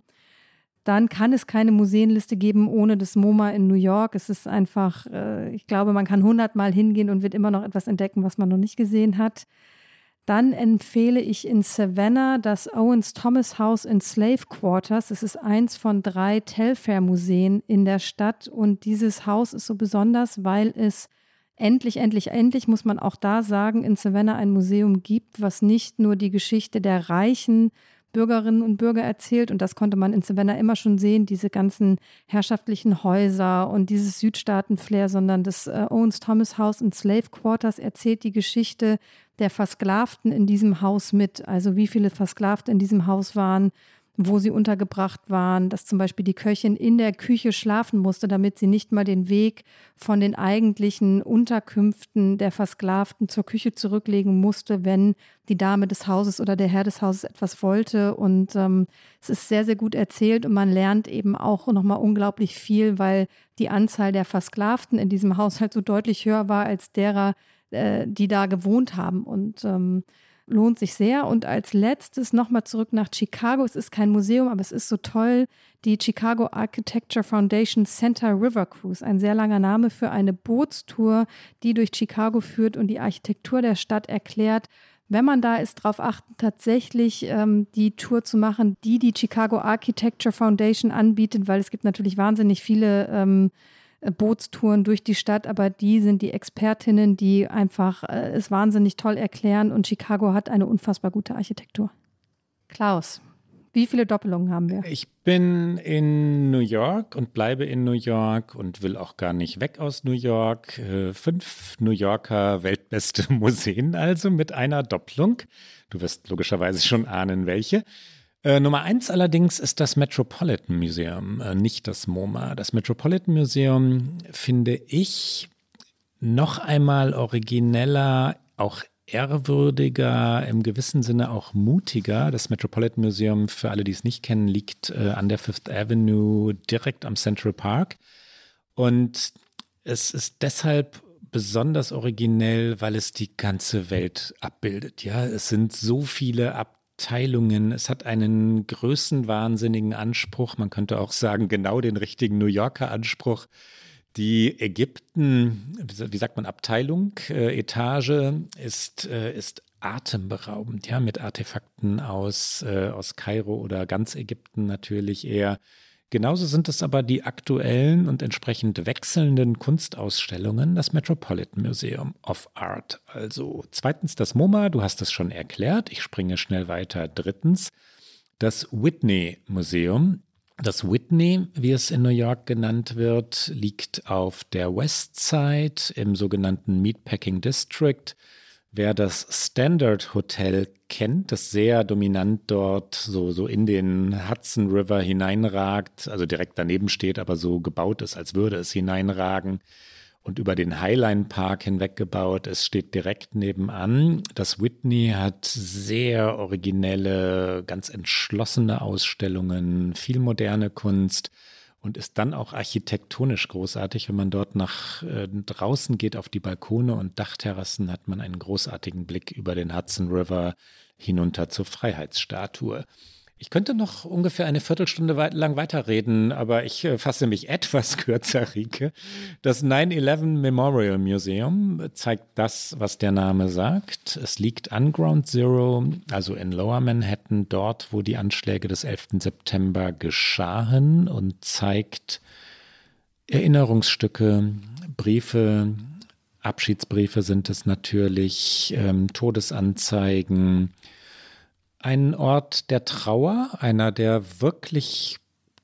Dann kann es keine Museenliste geben ohne das MoMA in New York. Es ist einfach, äh, ich glaube, man kann hundertmal hingehen und wird immer noch etwas entdecken, was man noch nicht gesehen hat. Dann empfehle ich in Savannah das Owens Thomas House in Slave Quarters. Es ist eins von drei Telfair-Museen in der Stadt und dieses Haus ist so besonders, weil es endlich, endlich, endlich, muss man auch da sagen, in Savannah ein Museum gibt, was nicht nur die Geschichte der reichen Bürgerinnen und Bürger erzählt. Und das konnte man in Savannah immer schon sehen, diese ganzen herrschaftlichen Häuser und dieses Südstaaten-Flair, sondern das äh, Owens Thomas House in Slave Quarters erzählt die Geschichte der Versklavten in diesem Haus mit. Also wie viele Versklavte in diesem Haus waren, wo sie untergebracht waren, dass zum Beispiel die Köchin in der Küche schlafen musste, damit sie nicht mal den Weg von den eigentlichen Unterkünften der Versklavten zur Küche zurücklegen musste, wenn die Dame des Hauses oder der Herr des Hauses etwas wollte. Und ähm, es ist sehr, sehr gut erzählt und man lernt eben auch nochmal unglaublich viel, weil die Anzahl der Versklavten in diesem Haushalt so deutlich höher war als derer, äh, die da gewohnt haben. Und ähm, lohnt sich sehr. Und als letztes nochmal zurück nach Chicago. Es ist kein Museum, aber es ist so toll. Die Chicago Architecture Foundation Center River Cruise, ein sehr langer Name für eine Bootstour, die durch Chicago führt und die Architektur der Stadt erklärt. Wenn man da ist, darauf achten, tatsächlich ähm, die Tour zu machen, die die Chicago Architecture Foundation anbietet, weil es gibt natürlich wahnsinnig viele ähm, Bootstouren durch die Stadt, aber die sind die Expertinnen, die einfach äh, es wahnsinnig toll erklären und Chicago hat eine unfassbar gute Architektur. Klaus, Wie viele Doppelungen haben wir? Ich bin in New York und bleibe in New York und will auch gar nicht weg aus New York. Äh, fünf New Yorker weltbeste Museen also mit einer Doppelung. Du wirst logischerweise schon ahnen, welche. Äh, Nummer eins allerdings ist das Metropolitan Museum, äh, nicht das MoMA. Das Metropolitan Museum finde ich noch einmal origineller, auch ehrwürdiger, im gewissen Sinne auch mutiger. Das Metropolitan Museum, für alle, die es nicht kennen, liegt äh, an der Fifth Avenue direkt am Central Park. Und es ist deshalb besonders originell, weil es die ganze Welt abbildet. Ja, es sind so viele Abteilungen. Es hat einen größenwahnsinnigen Anspruch. Man könnte auch sagen, genau den richtigen New Yorker Anspruch die Ägypten, wie sagt man, Abteilung, äh, Etage ist, äh, ist atemberaubend, ja, mit Artefakten aus, äh, aus Kairo oder ganz Ägypten natürlich eher. Genauso sind es aber die aktuellen und entsprechend wechselnden Kunstausstellungen, das Metropolitan Museum of Art. Also zweitens das MoMA, du hast es schon erklärt, ich springe schnell weiter. Drittens das Whitney Museum, das Whitney, wie es in New York genannt wird, liegt auf der West Side im sogenannten Meatpacking District. Wer das Standard Hotel kennt, das sehr dominant dort so, so in den Hudson River hineinragt, also direkt daneben steht, aber so gebaut ist, als würde es hineinragen, und über den Highline Park hinweg gebaut. Es steht direkt nebenan. Das Whitney hat sehr originelle, ganz entschlossene Ausstellungen, viel moderne Kunst und ist dann auch architektonisch großartig. Wenn man dort nach äh, draußen geht auf die Balkone und Dachterrassen, hat man einen großartigen Blick über den Hudson River hinunter zur Freiheitsstatue. Ich könnte noch ungefähr eine Viertelstunde lang weiterreden, aber ich äh, fasse mich etwas kürzer, Rike. Das 9-11 Memorial Museum zeigt das, was der Name sagt. Es liegt an Ground Zero, also in Lower Manhattan, dort, wo die Anschläge des 11. September geschahen und zeigt Erinnerungsstücke, Briefe, Abschiedsbriefe sind es natürlich, ähm, Todesanzeigen, ein Ort der Trauer, einer, der wirklich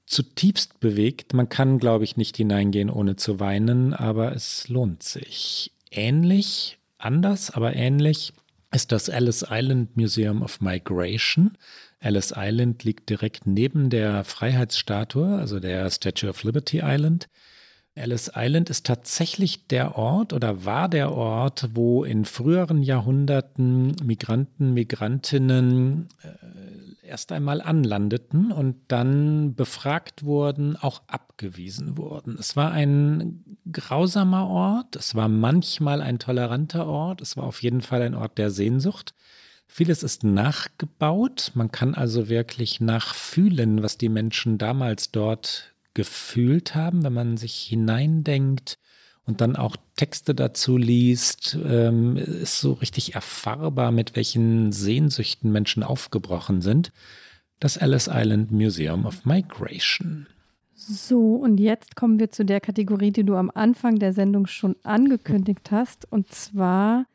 zutiefst bewegt. Man kann, glaube ich, nicht hineingehen, ohne zu weinen, aber es lohnt sich. Ähnlich, anders, aber ähnlich ist das Ellis Island Museum of Migration. Ellis Island liegt direkt neben der Freiheitsstatue, also der Statue of Liberty Island. Ellis Island ist tatsächlich der Ort oder war der Ort, wo in früheren Jahrhunderten Migranten, Migrantinnen äh, erst einmal anlandeten und dann befragt wurden, auch abgewiesen wurden. Es war ein grausamer Ort, es war manchmal ein toleranter Ort, es war auf jeden Fall ein Ort der Sehnsucht. Vieles ist nachgebaut, man kann also wirklich nachfühlen, was die Menschen damals dort gefühlt haben, wenn man sich hineindenkt und dann auch Texte dazu liest, ähm, ist so richtig erfahrbar, mit welchen Sehnsüchten Menschen aufgebrochen sind. Das Ellis Island Museum of Migration. So, und jetzt kommen wir zu der Kategorie, die du am Anfang der Sendung schon angekündigt hast, und zwar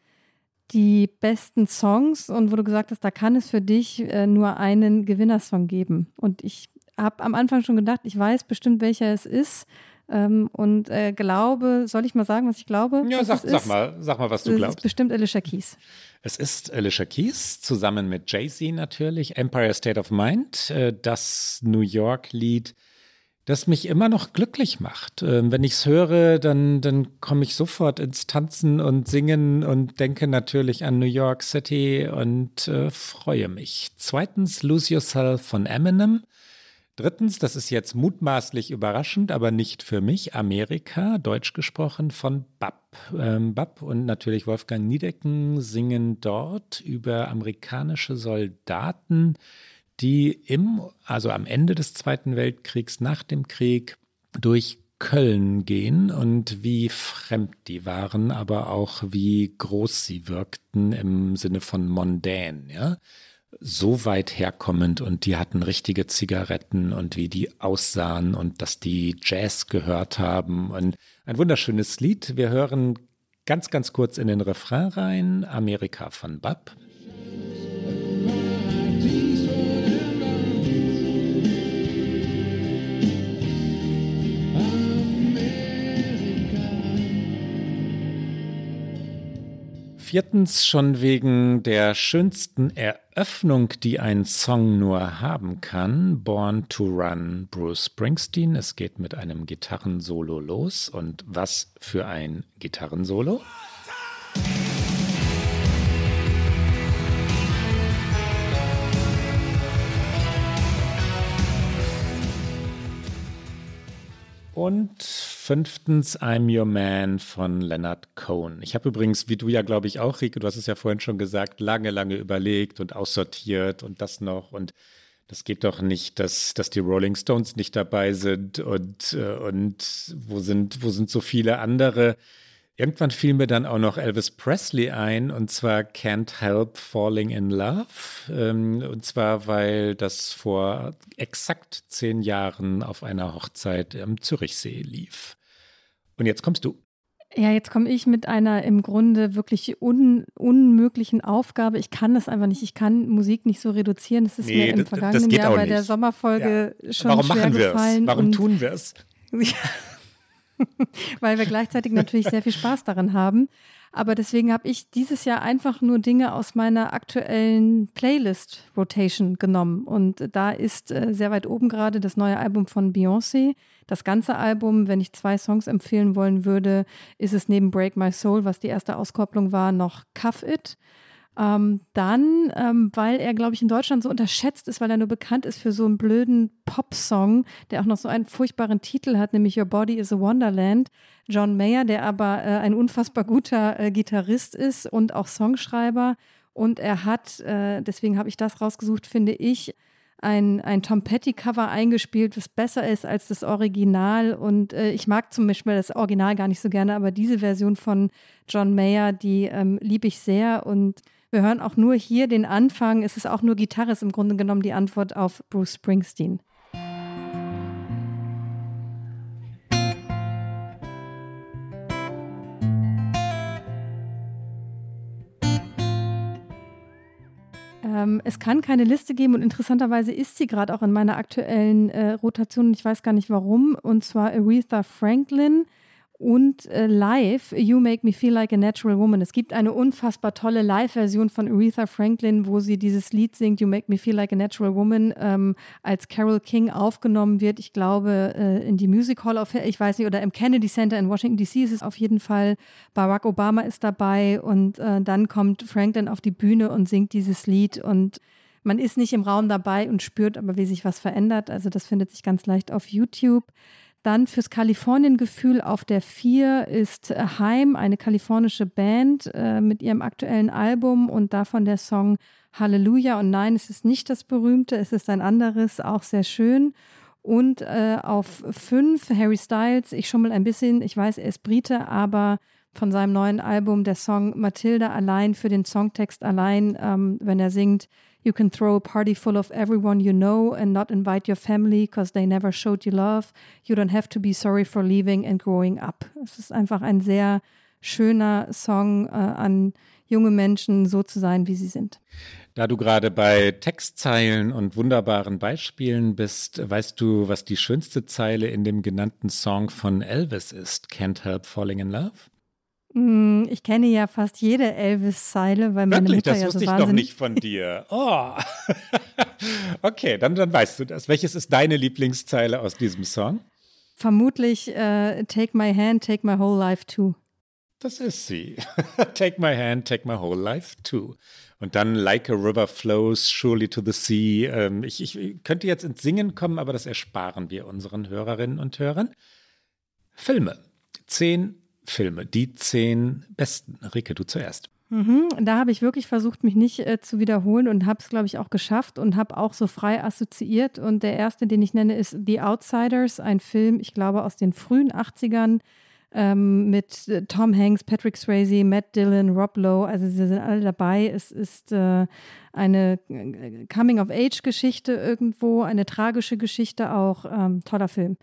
die besten Songs und wo du gesagt hast, da kann es für dich äh, nur einen Gewinnersong geben. Und ich habe am Anfang schon gedacht, ich weiß bestimmt, welcher es ist. Ähm, und äh, glaube, soll ich mal sagen, was ich glaube? Ja, sag, sag, mal, sag mal, was du glaubst. Es ist bestimmt Alicia Keys. Es ist Alicia Keys zusammen mit Jay-Z natürlich, Empire State of Mind, äh, das New York-Lied, das mich immer noch glücklich macht. Ähm, wenn ich es höre, dann, dann komme ich sofort ins Tanzen und Singen und denke natürlich an New York City und äh, freue mich. Zweitens Lose Yourself von Eminem. Drittens, das ist jetzt mutmaßlich überraschend, aber nicht für mich, Amerika, deutsch gesprochen, von BAP. Ähm, BAP und natürlich Wolfgang Niedecken singen dort über amerikanische Soldaten, die im, also am Ende des Zweiten Weltkriegs, nach dem Krieg, durch Köln gehen und wie fremd die waren, aber auch wie groß sie wirkten im Sinne von mondän, ja so weit herkommend und die hatten richtige Zigaretten und wie die aussahen und dass die Jazz gehört haben und ein wunderschönes Lied. Wir hören ganz, ganz kurz in den Refrain rein, Amerika von Bab. Viertens schon wegen der schönsten Eröffnung, die ein Song nur haben kann. Born to Run, Bruce Springsteen. Es geht mit einem Gitarrensolo los. Und was für ein Gitarrensolo? Und fünftens I'm Your Man von Leonard Cohen. Ich habe übrigens, wie du ja, glaube ich, auch, Rike, du hast es ja vorhin schon gesagt, lange, lange überlegt und aussortiert und das noch und das geht doch nicht, dass, dass die Rolling Stones nicht dabei sind und, äh, und wo sind, wo sind so viele andere? Irgendwann fiel mir dann auch noch Elvis Presley ein, und zwar Can't Help Falling in Love. Ähm, und zwar, weil das vor exakt zehn Jahren auf einer Hochzeit am Zürichsee lief. Und jetzt kommst du. Ja, jetzt komme ich mit einer im Grunde wirklich un unmöglichen Aufgabe. Ich kann das einfach nicht. Ich kann Musik nicht so reduzieren. Das ist nee, mir im vergangenen Jahr bei der Sommerfolge ja. schon Warum schwer machen wir gefallen. Es? Warum tun wir es? weil wir gleichzeitig natürlich sehr viel Spaß daran haben. Aber deswegen habe ich dieses Jahr einfach nur Dinge aus meiner aktuellen Playlist-Rotation genommen. Und da ist äh, sehr weit oben gerade das neue Album von Beyoncé. Das ganze Album, wenn ich zwei Songs empfehlen wollen würde, ist es neben Break My Soul, was die erste Auskopplung war, noch Cuff It. Ähm, dann, ähm, weil er, glaube ich, in Deutschland so unterschätzt ist, weil er nur bekannt ist für so einen blöden Pop-Song, der auch noch so einen furchtbaren Titel hat, nämlich Your Body is a Wonderland. John Mayer, der aber äh, ein unfassbar guter äh, Gitarrist ist und auch Songschreiber. Und er hat, äh, deswegen habe ich das rausgesucht, finde ich, ein, ein Tom Petty-Cover eingespielt, was besser ist als das Original. Und äh, ich mag zum Beispiel das Original gar nicht so gerne, aber diese Version von John Mayer, die ähm, liebe ich sehr. Und wir hören auch nur hier den Anfang. Es ist auch nur Gitarre, ist im Grunde genommen die Antwort auf Bruce Springsteen. Ähm, es kann keine Liste geben und interessanterweise ist sie gerade auch in meiner aktuellen äh, Rotation. Ich weiß gar nicht warum. Und zwar Aretha Franklin und äh, live You Make Me Feel Like a Natural Woman. Es gibt eine unfassbar tolle Live-Version von Aretha Franklin, wo sie dieses Lied singt, You Make Me Feel Like a Natural Woman, ähm, als Carol King aufgenommen wird. Ich glaube, äh, in die Music Hall of, ich weiß nicht, oder im Kennedy Center in Washington DC ist es auf jeden Fall. Barack Obama ist dabei und äh, dann kommt Franklin auf die Bühne und singt dieses Lied und man ist nicht im Raum dabei und spürt aber, wie sich was verändert. Also das findet sich ganz leicht auf YouTube. Dann fürs Kalifornien-Gefühl auf der 4 ist Heim, eine kalifornische Band äh, mit ihrem aktuellen Album und davon der Song Halleluja. Und nein, es ist nicht das berühmte, es ist ein anderes, auch sehr schön. Und äh, auf 5 Harry Styles, ich schummel ein bisschen, ich weiß, er ist Brite, aber von seinem neuen Album der Song Matilda allein für den Songtext allein, ähm, wenn er singt, You can throw a party full of everyone you know and not invite your family because they never showed you love. You don't have to be sorry for leaving and growing up. Es ist einfach ein sehr schöner Song äh, an junge Menschen, so zu sein, wie sie sind. Da du gerade bei Textzeilen und wunderbaren Beispielen bist, weißt du, was die schönste Zeile in dem genannten Song von Elvis ist? Can't Help Falling in Love? Hm, ich kenne ja fast jede Elvis-Zeile, weil meine Wirklich? Mutter das ja wusste so ich wahnsinnig... doch nicht von dir. Oh. okay, dann, dann weißt du das. Welches ist deine Lieblingszeile aus diesem Song? Vermutlich uh, Take my hand, take my whole life too. Das ist sie. take my hand, take my whole life too. Und dann Like a river flows surely to the sea. Ähm, ich, ich könnte jetzt ins Singen kommen, aber das ersparen wir unseren Hörerinnen und Hörern. Filme. Zehn Filme, die zehn besten. Rike, du zuerst. Mhm, da habe ich wirklich versucht, mich nicht äh, zu wiederholen und habe es, glaube ich, auch geschafft und habe auch so frei assoziiert. Und der erste, den ich nenne, ist The Outsiders, ein Film, ich glaube, aus den frühen 80ern ähm, mit äh, Tom Hanks, Patrick Swayze, Matt Dillon, Rob Lowe. Also sie sind alle dabei. Es ist äh, eine äh, Coming-of-Age-Geschichte irgendwo, eine tragische Geschichte auch. Ähm, toller Film.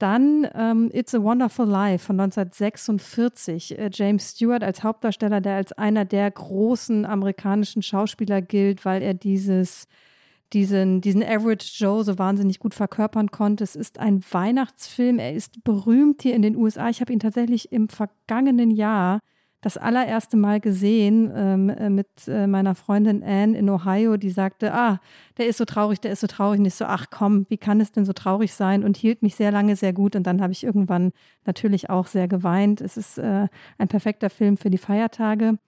Dann ähm, It's a Wonderful Life von 1946. Äh, James Stewart als Hauptdarsteller, der als einer der großen amerikanischen Schauspieler gilt, weil er dieses, diesen, diesen Average Joe so wahnsinnig gut verkörpern konnte. Es ist ein Weihnachtsfilm. Er ist berühmt hier in den USA. Ich habe ihn tatsächlich im vergangenen Jahr das allererste Mal gesehen ähm, äh, mit äh, meiner Freundin Anne in Ohio, die sagte, ah, der ist so traurig, der ist so traurig. Und ich so, ach komm, wie kann es denn so traurig sein? Und hielt mich sehr lange sehr gut. Und dann habe ich irgendwann natürlich auch sehr geweint. Es ist äh, ein perfekter Film für die Feiertage.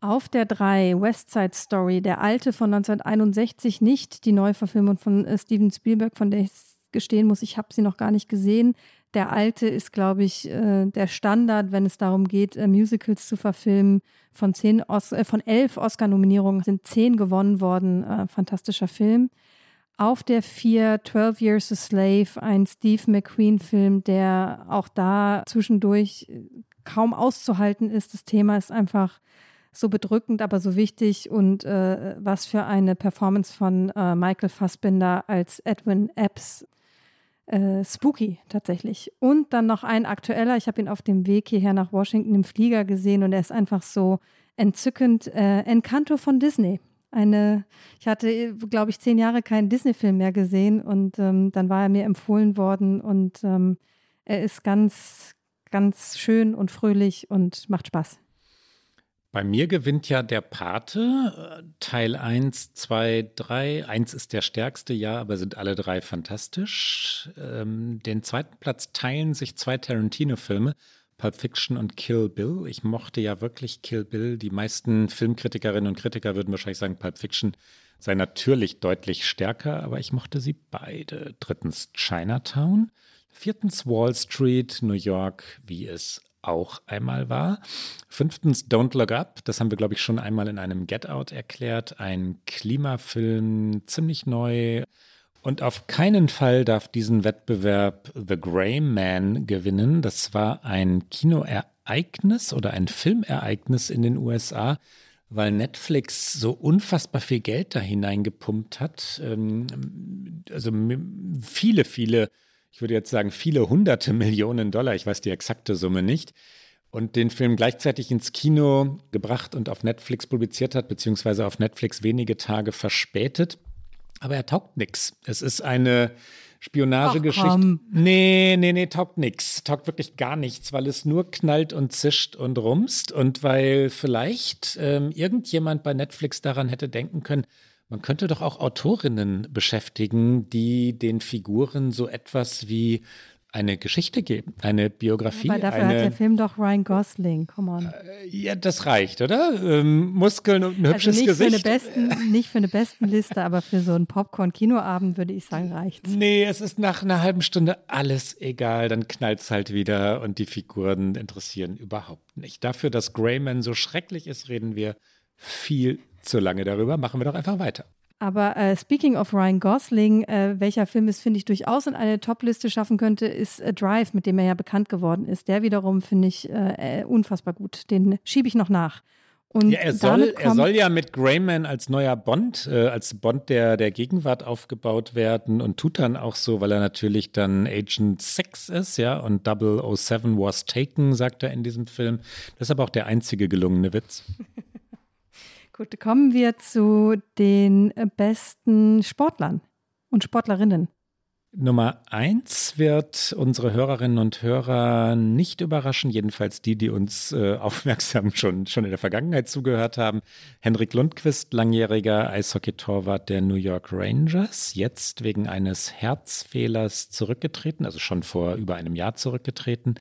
Auf der 3, West Side Story, der alte von 1961, nicht die Neuverfilmung von äh, Steven Spielberg, von der ich gestehen muss, ich habe sie noch gar nicht gesehen. Der alte ist, glaube ich, äh, der Standard, wenn es darum geht, äh, Musicals zu verfilmen. Von, zehn Os äh, von elf Oscar-Nominierungen sind zehn gewonnen worden. Äh, fantastischer Film. Auf der 4 12 Years a Slave, ein Steve McQueen-Film, der auch da zwischendurch äh, kaum auszuhalten ist. Das Thema ist einfach so bedrückend, aber so wichtig und äh, was für eine Performance von äh, Michael Fassbinder als Edwin Epps äh, spooky tatsächlich. Und dann noch ein aktueller, ich habe ihn auf dem Weg hierher nach Washington im Flieger gesehen und er ist einfach so entzückend. Äh, Encanto von Disney. Eine, ich hatte, glaube ich, zehn Jahre keinen Disney-Film mehr gesehen und ähm, dann war er mir empfohlen worden und ähm, er ist ganz, ganz schön und fröhlich und macht Spaß. Bei mir gewinnt ja der Pate, Teil 1, 2, 3. 1 ist der stärkste, ja, aber sind alle drei fantastisch. Ähm, den zweiten Platz teilen sich zwei Tarantino-Filme, Pulp Fiction und Kill Bill. Ich mochte ja wirklich Kill Bill. Die meisten Filmkritikerinnen und Kritiker würden wahrscheinlich sagen, Pulp Fiction sei natürlich deutlich stärker, aber ich mochte sie beide. Drittens Chinatown. Viertens Wall Street, New York, wie es auch einmal war. Fünftens Don't Look Up, das haben wir, glaube ich, schon einmal in einem Get Out erklärt. Ein Klimafilm, ziemlich neu. Und auf keinen Fall darf diesen Wettbewerb The Grey Man gewinnen. Das war ein Kinoereignis oder ein Filmereignis in den USA, weil Netflix so unfassbar viel Geld da hineingepumpt hat. Ähm, also viele, viele ich würde jetzt sagen, viele hunderte Millionen Dollar, ich weiß die exakte Summe nicht, und den Film gleichzeitig ins Kino gebracht und auf Netflix publiziert hat, beziehungsweise auf Netflix wenige Tage verspätet. Aber er taugt nichts. Es ist eine Spionagegeschichte. Nee, nee, nee, taugt nichts. Taugt wirklich gar nichts, weil es nur knallt und zischt und rumst und weil vielleicht ähm, irgendjemand bei Netflix daran hätte denken können, man könnte doch auch Autorinnen beschäftigen, die den Figuren so etwas wie eine Geschichte geben, eine Biografie. Aber dafür eine, hat der Film doch Ryan Gosling, come on. Äh, ja, das reicht, oder? Ähm, Muskeln und ein also hübsches nicht Gesicht. Für eine besten, nicht für eine Bestenliste, aber für so einen Popcorn-Kinoabend würde ich sagen, reicht's. Nee, es ist nach einer halben Stunde alles egal, dann knallt es halt wieder und die Figuren interessieren überhaupt nicht. Dafür, dass Greyman so schrecklich ist, reden wir viel zu lange darüber. Machen wir doch einfach weiter. Aber äh, speaking of Ryan Gosling, äh, welcher Film es, finde ich, durchaus in eine Top-Liste schaffen könnte, ist äh, Drive, mit dem er ja bekannt geworden ist. Der wiederum finde ich äh, äh, unfassbar gut. Den schiebe ich noch nach. Und ja, er soll, er soll ja mit Greyman als neuer Bond, äh, als Bond der, der Gegenwart aufgebaut werden und tut dann auch so, weil er natürlich dann Agent 6 ist, ja, und 007 was taken, sagt er in diesem Film. Das ist aber auch der einzige gelungene Witz. Gut, kommen wir zu den besten Sportlern und Sportlerinnen. Nummer eins wird unsere Hörerinnen und Hörer nicht überraschen, jedenfalls die, die uns äh, aufmerksam schon, schon in der Vergangenheit zugehört haben. Henrik Lundqvist, langjähriger Eishockeytorwart der New York Rangers, jetzt wegen eines Herzfehlers zurückgetreten, also schon vor über einem Jahr zurückgetreten.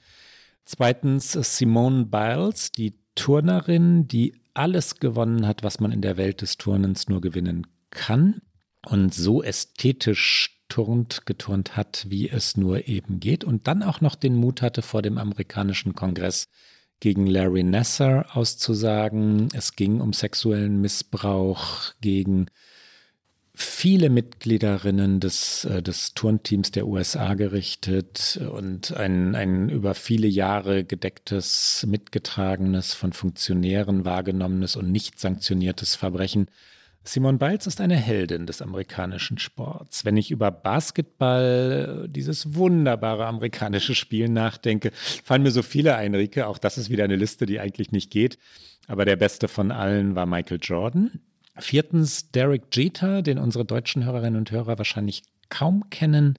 Zweitens Simone Biles, die Turnerin, die alles gewonnen hat, was man in der Welt des Turnens nur gewinnen kann und so ästhetisch turnt, geturnt hat, wie es nur eben geht und dann auch noch den Mut hatte, vor dem amerikanischen Kongress gegen Larry Nasser auszusagen. Es ging um sexuellen Missbrauch gegen viele Mitgliederinnen des, äh, des Turnteams der USA gerichtet und ein, ein über viele Jahre gedecktes, mitgetragenes, von Funktionären wahrgenommenes und nicht sanktioniertes Verbrechen. Simone Biles ist eine Heldin des amerikanischen Sports. Wenn ich über Basketball, dieses wunderbare amerikanische Spiel nachdenke, fallen mir so viele ein, Rike. Auch das ist wieder eine Liste, die eigentlich nicht geht. Aber der beste von allen war Michael Jordan. Viertens Derek Jeter, den unsere deutschen Hörerinnen und Hörer wahrscheinlich kaum kennen.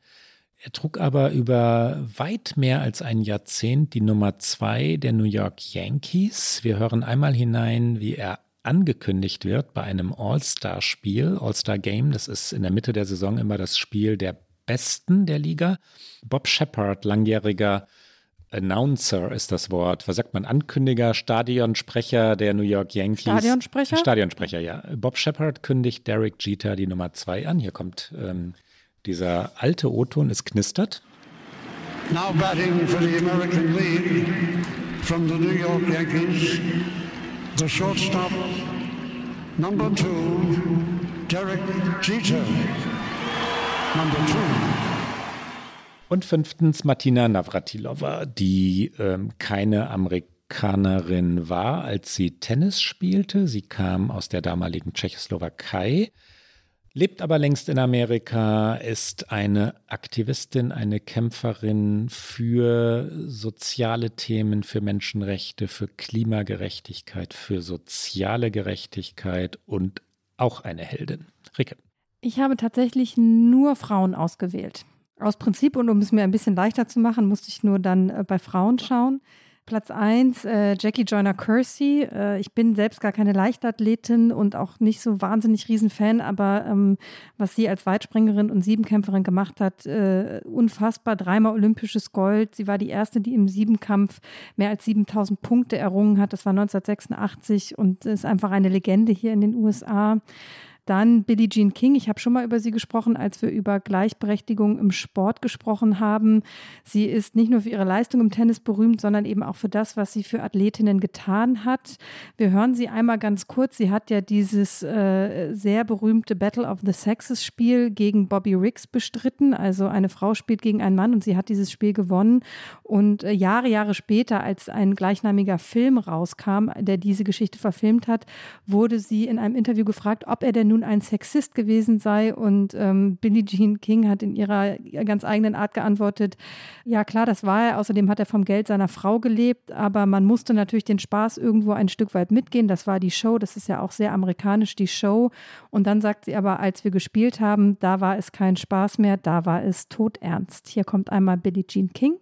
Er trug aber über weit mehr als ein Jahrzehnt die Nummer zwei der New York Yankees. Wir hören einmal hinein, wie er angekündigt wird bei einem All-Star-Spiel, All-Star-Game. Das ist in der Mitte der Saison immer das Spiel der Besten der Liga. Bob Shepard, langjähriger Announcer ist das Wort. Was sagt man? Ankündiger, Stadionsprecher der New York Yankees. Stadionsprecher? Stadionsprecher, ja. Bob Shepard kündigt Derek Jeter die Nummer zwei an. Hier kommt ähm, dieser alte O-Ton, es knistert. Now batting for the American League from the New York Yankees, the shortstop, number two, Derek Jeter. Number two. Und fünftens Martina Navratilova, die ähm, keine Amerikanerin war, als sie Tennis spielte. Sie kam aus der damaligen Tschechoslowakei, lebt aber längst in Amerika, ist eine Aktivistin, eine Kämpferin für soziale Themen, für Menschenrechte, für Klimagerechtigkeit, für soziale Gerechtigkeit und auch eine Heldin. Ricke. Ich habe tatsächlich nur Frauen ausgewählt. Aus Prinzip und um es mir ein bisschen leichter zu machen, musste ich nur dann äh, bei Frauen schauen. Platz 1, äh, Jackie Joyner Kersey. Äh, ich bin selbst gar keine Leichtathletin und auch nicht so wahnsinnig Riesenfan, aber ähm, was sie als Weitspringerin und Siebenkämpferin gemacht hat, äh, unfassbar. Dreimal olympisches Gold. Sie war die erste, die im Siebenkampf mehr als 7000 Punkte errungen hat. Das war 1986 und ist einfach eine Legende hier in den USA. Dann Billie Jean King. Ich habe schon mal über sie gesprochen, als wir über Gleichberechtigung im Sport gesprochen haben. Sie ist nicht nur für ihre Leistung im Tennis berühmt, sondern eben auch für das, was sie für Athletinnen getan hat. Wir hören sie einmal ganz kurz. Sie hat ja dieses äh, sehr berühmte Battle of the Sexes Spiel gegen Bobby Riggs bestritten. Also eine Frau spielt gegen einen Mann und sie hat dieses Spiel gewonnen. Und äh, Jahre, Jahre später, als ein gleichnamiger Film rauskam, der diese Geschichte verfilmt hat, wurde sie in einem Interview gefragt, ob er denn nun ein Sexist gewesen sei. Und ähm, Billie Jean King hat in ihrer ganz eigenen Art geantwortet, ja klar, das war er. Außerdem hat er vom Geld seiner Frau gelebt, aber man musste natürlich den Spaß irgendwo ein Stück weit mitgehen. Das war die Show, das ist ja auch sehr amerikanisch, die Show. Und dann sagt sie aber, als wir gespielt haben, da war es kein Spaß mehr, da war es todernst. Hier kommt einmal Billie Jean King.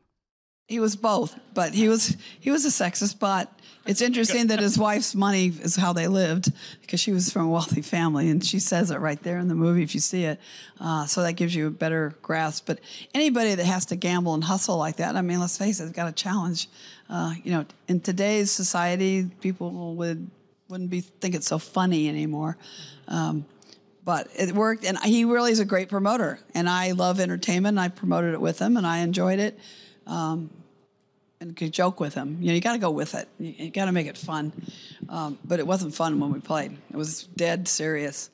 He was both, but he was he was a sexist. But it's interesting that his wife's money is how they lived because she was from a wealthy family, and she says it right there in the movie if you see it. Uh, so that gives you a better grasp. But anybody that has to gamble and hustle like that, I mean, let's face it, it's got a challenge. Uh, you know, in today's society, people would wouldn't be think it's so funny anymore. Um, but it worked, and he really is a great promoter. And I love entertainment. And I promoted it with him, and I enjoyed it. Um, and could joke with him. You know, you got to go with it. You, you got to make it fun. Um, but it wasn't fun when we played. It was dead serious.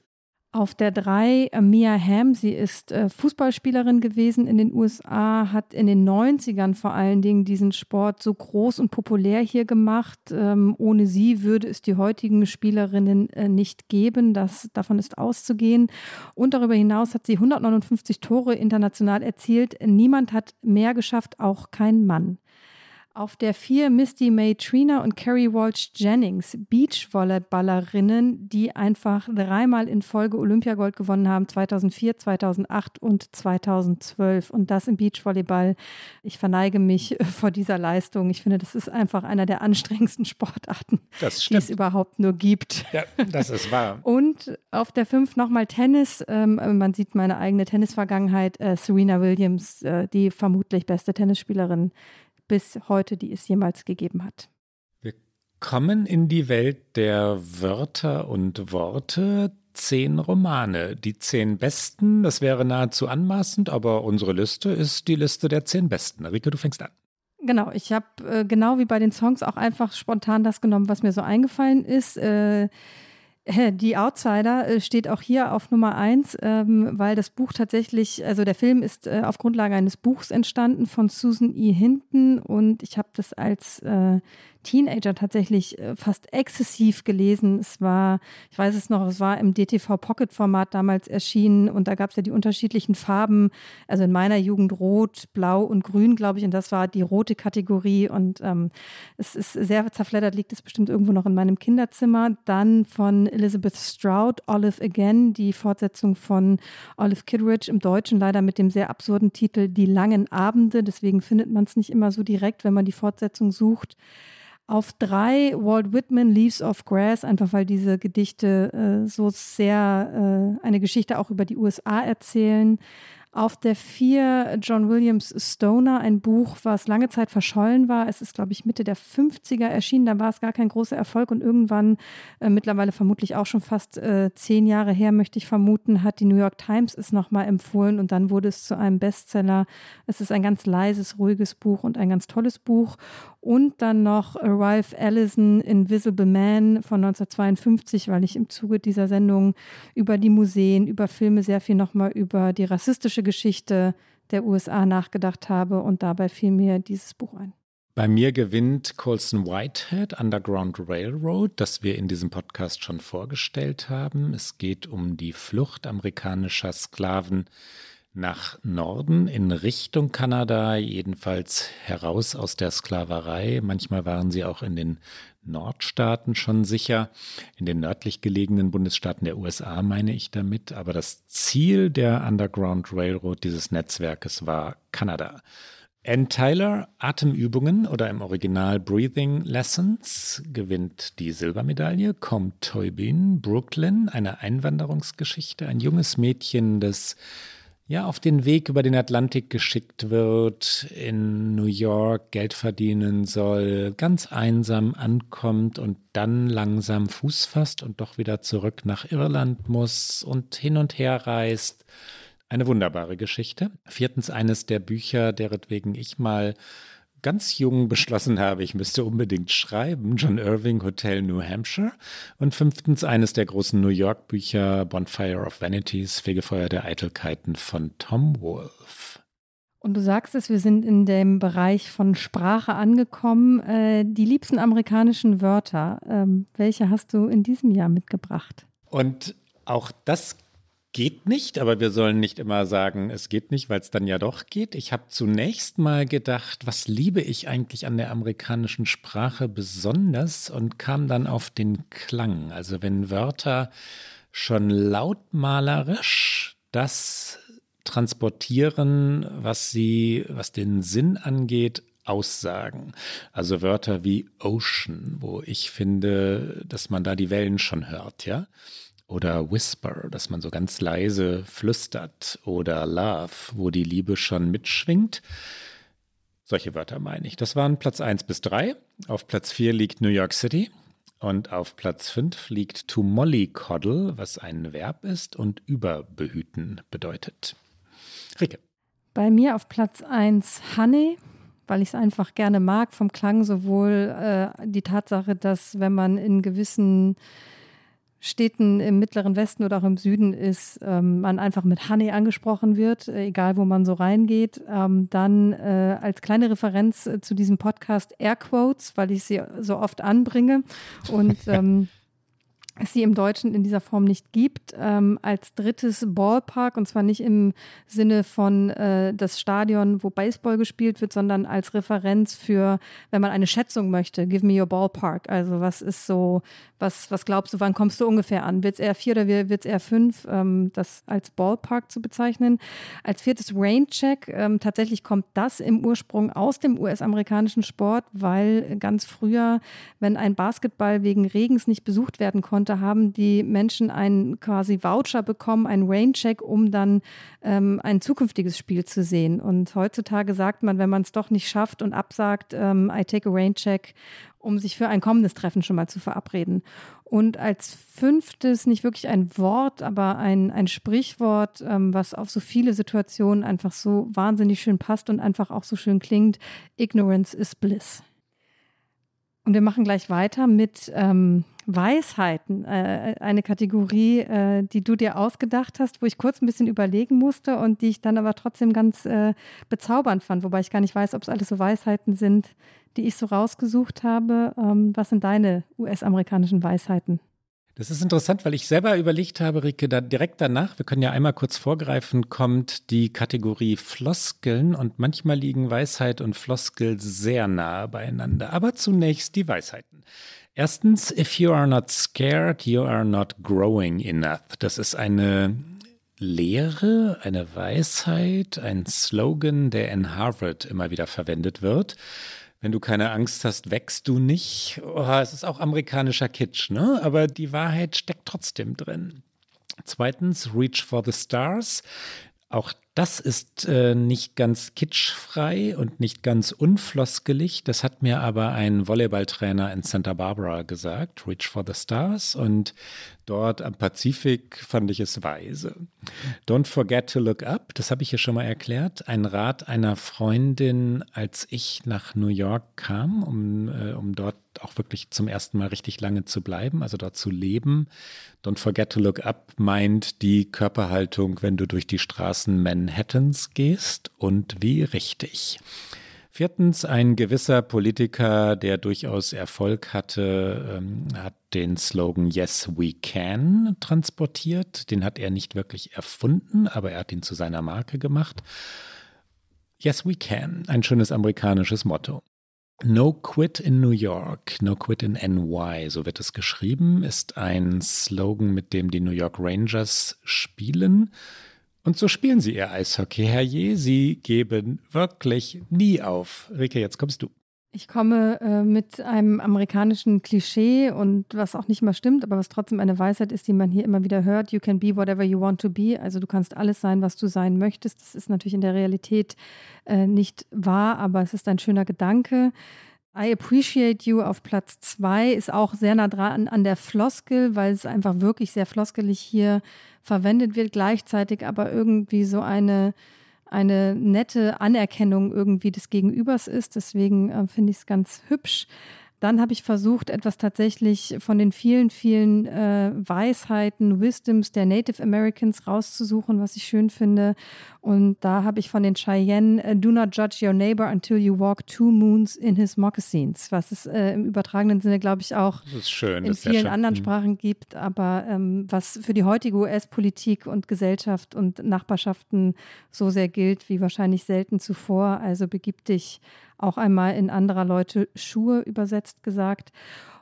Auf der 3 äh, Mia Hamm, sie ist äh, Fußballspielerin gewesen in den USA, hat in den 90ern vor allen Dingen diesen Sport so groß und populär hier gemacht. Ähm, ohne sie würde es die heutigen Spielerinnen äh, nicht geben. Das, davon ist auszugehen. Und darüber hinaus hat sie 159 Tore international erzielt. Niemand hat mehr geschafft, auch kein Mann. Auf der vier Misty May Trina und Carrie Walsh Jennings, Beachvolleyballerinnen, die einfach dreimal in Folge Olympiagold gewonnen haben, 2004, 2008 und 2012. Und das im Beachvolleyball. Ich verneige mich vor dieser Leistung. Ich finde, das ist einfach einer der anstrengendsten Sportarten, die es überhaupt nur gibt. Ja, das ist wahr. und auf der fünf nochmal Tennis. Ähm, man sieht meine eigene Tennisvergangenheit. Äh, Serena Williams, äh, die vermutlich beste Tennisspielerin bis heute, die es jemals gegeben hat. Wir kommen in die Welt der Wörter und Worte. Zehn Romane. Die zehn besten, das wäre nahezu anmaßend, aber unsere Liste ist die Liste der zehn besten. Rike, du fängst an. Genau, ich habe äh, genau wie bei den Songs auch einfach spontan das genommen, was mir so eingefallen ist. Äh, die Outsider äh, steht auch hier auf Nummer eins, ähm, weil das Buch tatsächlich, also der Film ist äh, auf Grundlage eines Buchs entstanden von Susan E. Hinton und ich habe das als äh, Teenager tatsächlich äh, fast exzessiv gelesen. Es war, ich weiß es noch, es war im DTV Pocket Format damals erschienen und da gab es ja die unterschiedlichen Farben. Also in meiner Jugend rot, blau und grün, glaube ich. Und das war die rote Kategorie. Und ähm, es ist sehr zerfleddert, liegt es bestimmt irgendwo noch in meinem Kinderzimmer. Dann von Elizabeth Stroud, Olive Again, die Fortsetzung von Olive Kidridge im Deutschen leider mit dem sehr absurden Titel Die langen Abende. Deswegen findet man es nicht immer so direkt, wenn man die Fortsetzung sucht. Auf drei Walt Whitman Leaves of Grass, einfach weil diese Gedichte äh, so sehr äh, eine Geschichte auch über die USA erzählen. Auf der vier John Williams Stoner, ein Buch, was lange Zeit verschollen war. Es ist, glaube ich, Mitte der 50er erschienen. Da war es gar kein großer Erfolg und irgendwann, äh, mittlerweile vermutlich auch schon fast äh, zehn Jahre her, möchte ich vermuten, hat die New York Times es nochmal empfohlen und dann wurde es zu einem Bestseller. Es ist ein ganz leises, ruhiges Buch und ein ganz tolles Buch. Und dann noch Ralph Ellison, Invisible Man von 1952, weil ich im Zuge dieser Sendung über die Museen, über Filme sehr viel nochmal über die rassistische Geschichte der USA nachgedacht habe. Und dabei fiel mir dieses Buch ein. Bei mir gewinnt Colson Whitehead Underground Railroad, das wir in diesem Podcast schon vorgestellt haben. Es geht um die Flucht amerikanischer Sklaven nach Norden in Richtung Kanada, jedenfalls heraus aus der Sklaverei. Manchmal waren sie auch in den Nordstaaten schon sicher, in den nördlich gelegenen Bundesstaaten der USA meine ich damit. Aber das Ziel der Underground Railroad dieses Netzwerkes war Kanada. Ann Tyler, Atemübungen oder im Original Breathing Lessons, gewinnt die Silbermedaille. Combe Toybin, Brooklyn, eine Einwanderungsgeschichte, ein junges Mädchen, das ja auf den Weg über den Atlantik geschickt wird, in New York Geld verdienen soll, ganz einsam ankommt und dann langsam Fuß fasst und doch wieder zurück nach Irland muss und hin und her reist. Eine wunderbare Geschichte. Viertens eines der Bücher, deretwegen ich mal ganz jung beschlossen habe, ich müsste unbedingt schreiben, John Irving Hotel New Hampshire. Und fünftens eines der großen New York Bücher, Bonfire of Vanities, Fegefeuer der Eitelkeiten von Tom Wolfe. Und du sagst es, wir sind in dem Bereich von Sprache angekommen. Äh, die liebsten amerikanischen Wörter, ähm, welche hast du in diesem Jahr mitgebracht? Und auch das geht nicht, aber wir sollen nicht immer sagen, es geht nicht, weil es dann ja doch geht. Ich habe zunächst mal gedacht, was liebe ich eigentlich an der amerikanischen Sprache besonders und kam dann auf den Klang. Also wenn Wörter schon lautmalerisch das transportieren, was sie, was den Sinn angeht, aussagen. Also Wörter wie Ocean, wo ich finde, dass man da die Wellen schon hört, ja oder Whisper, dass man so ganz leise flüstert oder Love, wo die Liebe schon mitschwingt. Solche Wörter meine ich. Das waren Platz 1 bis 3. Auf Platz 4 liegt New York City. Und auf Platz 5 liegt to mollycoddle, was ein Verb ist und überbehüten bedeutet. Rike. Bei mir auf Platz 1 Honey, weil ich es einfach gerne mag, vom Klang sowohl äh, die Tatsache, dass wenn man in gewissen Städten im mittleren Westen oder auch im Süden ist, ähm, man einfach mit Honey angesprochen wird, äh, egal wo man so reingeht. Ähm, dann äh, als kleine Referenz äh, zu diesem Podcast Airquotes, weil ich sie so oft anbringe und ähm, es sie im Deutschen in dieser Form nicht gibt, ähm, als drittes Ballpark und zwar nicht im Sinne von äh, das Stadion, wo Baseball gespielt wird, sondern als Referenz für, wenn man eine Schätzung möchte, give me your Ballpark. Also was ist so, was, was glaubst du, wann kommst du ungefähr an? Wird es eher vier oder wird es eher fünf? Ähm, das als Ballpark zu bezeichnen. Als viertes Raincheck. Ähm, tatsächlich kommt das im Ursprung aus dem US-amerikanischen Sport, weil ganz früher, wenn ein Basketball wegen Regens nicht besucht werden konnte, da haben die Menschen einen quasi Voucher bekommen, einen Raincheck, um dann ähm, ein zukünftiges Spiel zu sehen. Und heutzutage sagt man, wenn man es doch nicht schafft und absagt, ähm, I take a Raincheck, um sich für ein kommendes Treffen schon mal zu verabreden. Und als fünftes, nicht wirklich ein Wort, aber ein, ein Sprichwort, ähm, was auf so viele Situationen einfach so wahnsinnig schön passt und einfach auch so schön klingt, Ignorance is bliss. Und wir machen gleich weiter mit ähm, Weisheiten, äh, eine Kategorie, äh, die du dir ausgedacht hast, wo ich kurz ein bisschen überlegen musste und die ich dann aber trotzdem ganz äh, bezaubernd fand, wobei ich gar nicht weiß, ob es alles so Weisheiten sind, die ich so rausgesucht habe. Ähm, was sind deine US-amerikanischen Weisheiten? Das ist interessant, weil ich selber überlegt habe, Rike, da direkt danach, wir können ja einmal kurz vorgreifen, kommt die Kategorie Floskeln und manchmal liegen Weisheit und Floskel sehr nahe beieinander. Aber zunächst die Weisheiten. Erstens, if you are not scared, you are not growing enough. Das ist eine Lehre, eine Weisheit, ein Slogan, der in Harvard immer wieder verwendet wird wenn du keine Angst hast, wächst du nicht. Oh, es ist auch amerikanischer Kitsch, ne? Aber die Wahrheit steckt trotzdem drin. Zweitens, Reach for the Stars. Auch das ist äh, nicht ganz kitschfrei und nicht ganz unfloskelig. Das hat mir aber ein Volleyballtrainer in Santa Barbara gesagt, Reach for the Stars. Und dort am Pazifik fand ich es weise. Don't forget to look up, das habe ich hier schon mal erklärt. Ein Rat einer Freundin, als ich nach New York kam, um, äh, um dort auch wirklich zum ersten Mal richtig lange zu bleiben, also dort zu leben. Don't forget to look up meint die Körperhaltung, wenn du durch die Straßen Manhattans gehst und wie richtig. Viertens, ein gewisser Politiker, der durchaus Erfolg hatte, ähm, hat den Slogan Yes, we can transportiert. Den hat er nicht wirklich erfunden, aber er hat ihn zu seiner Marke gemacht. Yes, we can, ein schönes amerikanisches Motto. No Quit in New York, No Quit in NY, so wird es geschrieben, ist ein Slogan, mit dem die New York Rangers spielen. Und so spielen sie ihr Eishockey, Herrje. Sie geben wirklich nie auf. Rike, jetzt kommst du. Ich komme äh, mit einem amerikanischen Klischee und was auch nicht mal stimmt, aber was trotzdem eine Weisheit ist, die man hier immer wieder hört. You can be whatever you want to be. Also du kannst alles sein, was du sein möchtest. Das ist natürlich in der Realität äh, nicht wahr, aber es ist ein schöner Gedanke. I Appreciate You auf Platz zwei ist auch sehr nah dran an der Floskel, weil es einfach wirklich sehr floskelig hier verwendet wird, gleichzeitig aber irgendwie so eine, eine nette Anerkennung irgendwie des Gegenübers ist. Deswegen äh, finde ich es ganz hübsch. Dann habe ich versucht, etwas tatsächlich von den vielen, vielen äh, Weisheiten, Wisdoms der Native Americans rauszusuchen, was ich schön finde. Und da habe ich von den Cheyenne, uh, do not judge your neighbor until you walk two moons in his moccasins, was es äh, im übertragenen Sinne, glaube ich, auch schön, in vielen anderen mhm. Sprachen gibt, aber ähm, was für die heutige US-Politik und Gesellschaft und Nachbarschaften so sehr gilt wie wahrscheinlich selten zuvor. Also begib dich auch einmal in anderer Leute Schuhe übersetzt gesagt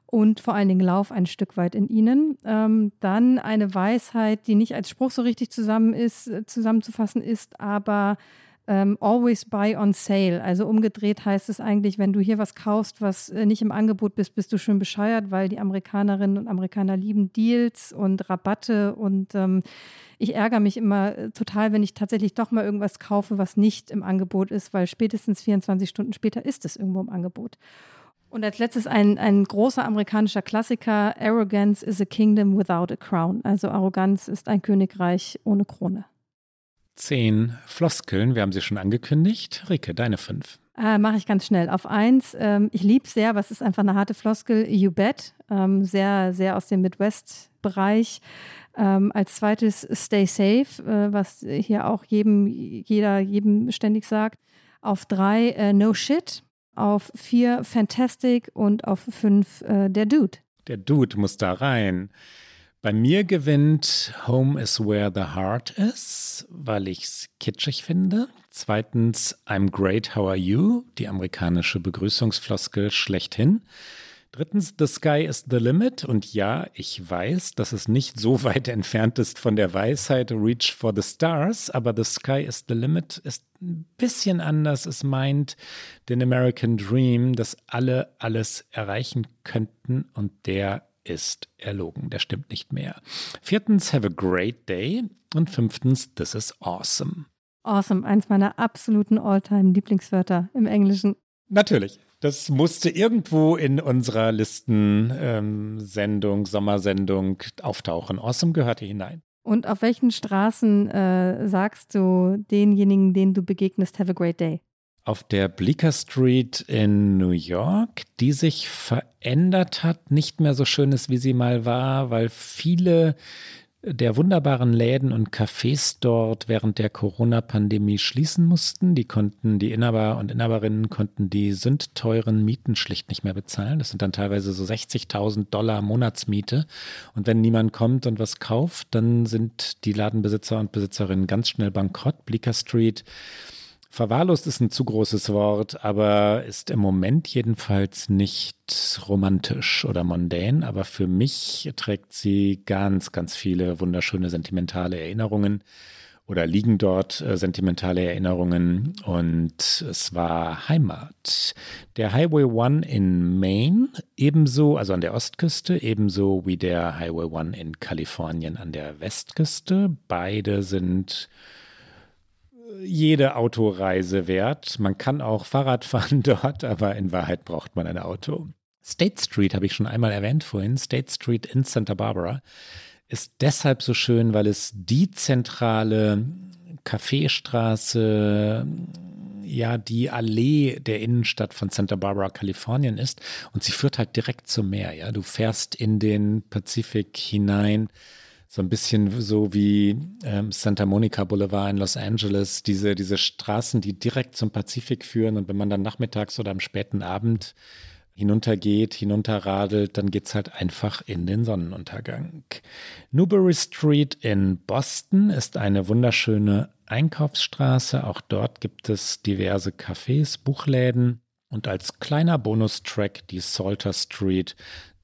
und vor allen Dingen Lauf ein Stück weit in ihnen. Ähm, dann eine Weisheit, die nicht als Spruch so richtig zusammen ist, äh, zusammenzufassen ist, aber ähm, always buy on sale. Also umgedreht heißt es eigentlich, wenn du hier was kaufst, was äh, nicht im Angebot bist, bist du schön bescheuert, weil die Amerikanerinnen und Amerikaner lieben Deals und Rabatte und ähm, ich ärgere mich immer äh, total, wenn ich tatsächlich doch mal irgendwas kaufe, was nicht im Angebot ist, weil spätestens 24 Stunden später ist es irgendwo im Angebot. Und als letztes ein, ein großer amerikanischer Klassiker, Arrogance is a kingdom without a crown. Also Arroganz ist ein Königreich ohne Krone. Zehn Floskeln, wir haben sie schon angekündigt. Rike, deine fünf. Äh, Mache ich ganz schnell. Auf eins, ähm, ich liebe sehr, was ist einfach eine harte Floskel, You Bet, ähm, sehr, sehr aus dem Midwest-Bereich. Ähm, als zweites Stay Safe, äh, was hier auch jedem, jeder, jedem ständig sagt. Auf drei äh, No Shit, auf vier Fantastic und auf fünf äh, Der Dude. Der Dude muss da rein. Bei mir gewinnt Home is where the heart is, weil ich es kitschig finde. Zweitens I'm great, how are you? Die amerikanische Begrüßungsfloskel schlechthin. Drittens, The Sky is the Limit. Und ja, ich weiß, dass es nicht so weit entfernt ist von der Weisheit Reach for the Stars, aber The Sky is the Limit ist ein bisschen anders. Es meint den American Dream, dass alle alles erreichen könnten und der ist erlogen. Der stimmt nicht mehr. Viertens, have a great day. Und fünftens, this is awesome. Awesome, eins meiner absoluten All-Time-Lieblingswörter im Englischen. Natürlich. Das musste irgendwo in unserer Listensendung, ähm, Sommersendung auftauchen. Awesome gehörte hinein. Und auf welchen Straßen äh, sagst du denjenigen, denen du begegnest, have a great day? Auf der Bleecker Street in New York, die sich verändert hat, nicht mehr so schön ist, wie sie mal war, weil viele der wunderbaren Läden und Cafés dort während der Corona-Pandemie schließen mussten. Die konnten, die Inhaber und Inhaberinnen konnten die sündteuren Mieten schlicht nicht mehr bezahlen. Das sind dann teilweise so 60.000 Dollar Monatsmiete. Und wenn niemand kommt und was kauft, dann sind die Ladenbesitzer und Besitzerinnen ganz schnell bankrott. Bleecker Street Verwahrlost ist ein zu großes Wort, aber ist im Moment jedenfalls nicht romantisch oder mondän. Aber für mich trägt sie ganz, ganz viele wunderschöne sentimentale Erinnerungen oder liegen dort äh, sentimentale Erinnerungen und es war Heimat. Der Highway One in Maine ebenso, also an der Ostküste, ebenso wie der Highway One in Kalifornien an der Westküste. Beide sind jede Autoreise wert. Man kann auch Fahrrad fahren dort, aber in Wahrheit braucht man ein Auto. State Street habe ich schon einmal erwähnt vorhin. State Street in Santa Barbara ist deshalb so schön, weil es die zentrale Kaffeestraße, ja, die Allee der Innenstadt von Santa Barbara, Kalifornien ist. Und sie führt halt direkt zum Meer. Ja, du fährst in den Pazifik hinein so ein bisschen so wie ähm, Santa Monica Boulevard in Los Angeles, diese, diese Straßen, die direkt zum Pazifik führen. Und wenn man dann nachmittags oder am späten Abend hinuntergeht, hinunterradelt, dann geht es halt einfach in den Sonnenuntergang. Newbury Street in Boston ist eine wunderschöne Einkaufsstraße. Auch dort gibt es diverse Cafés, Buchläden. Und als kleiner Bonustrack die Salter Street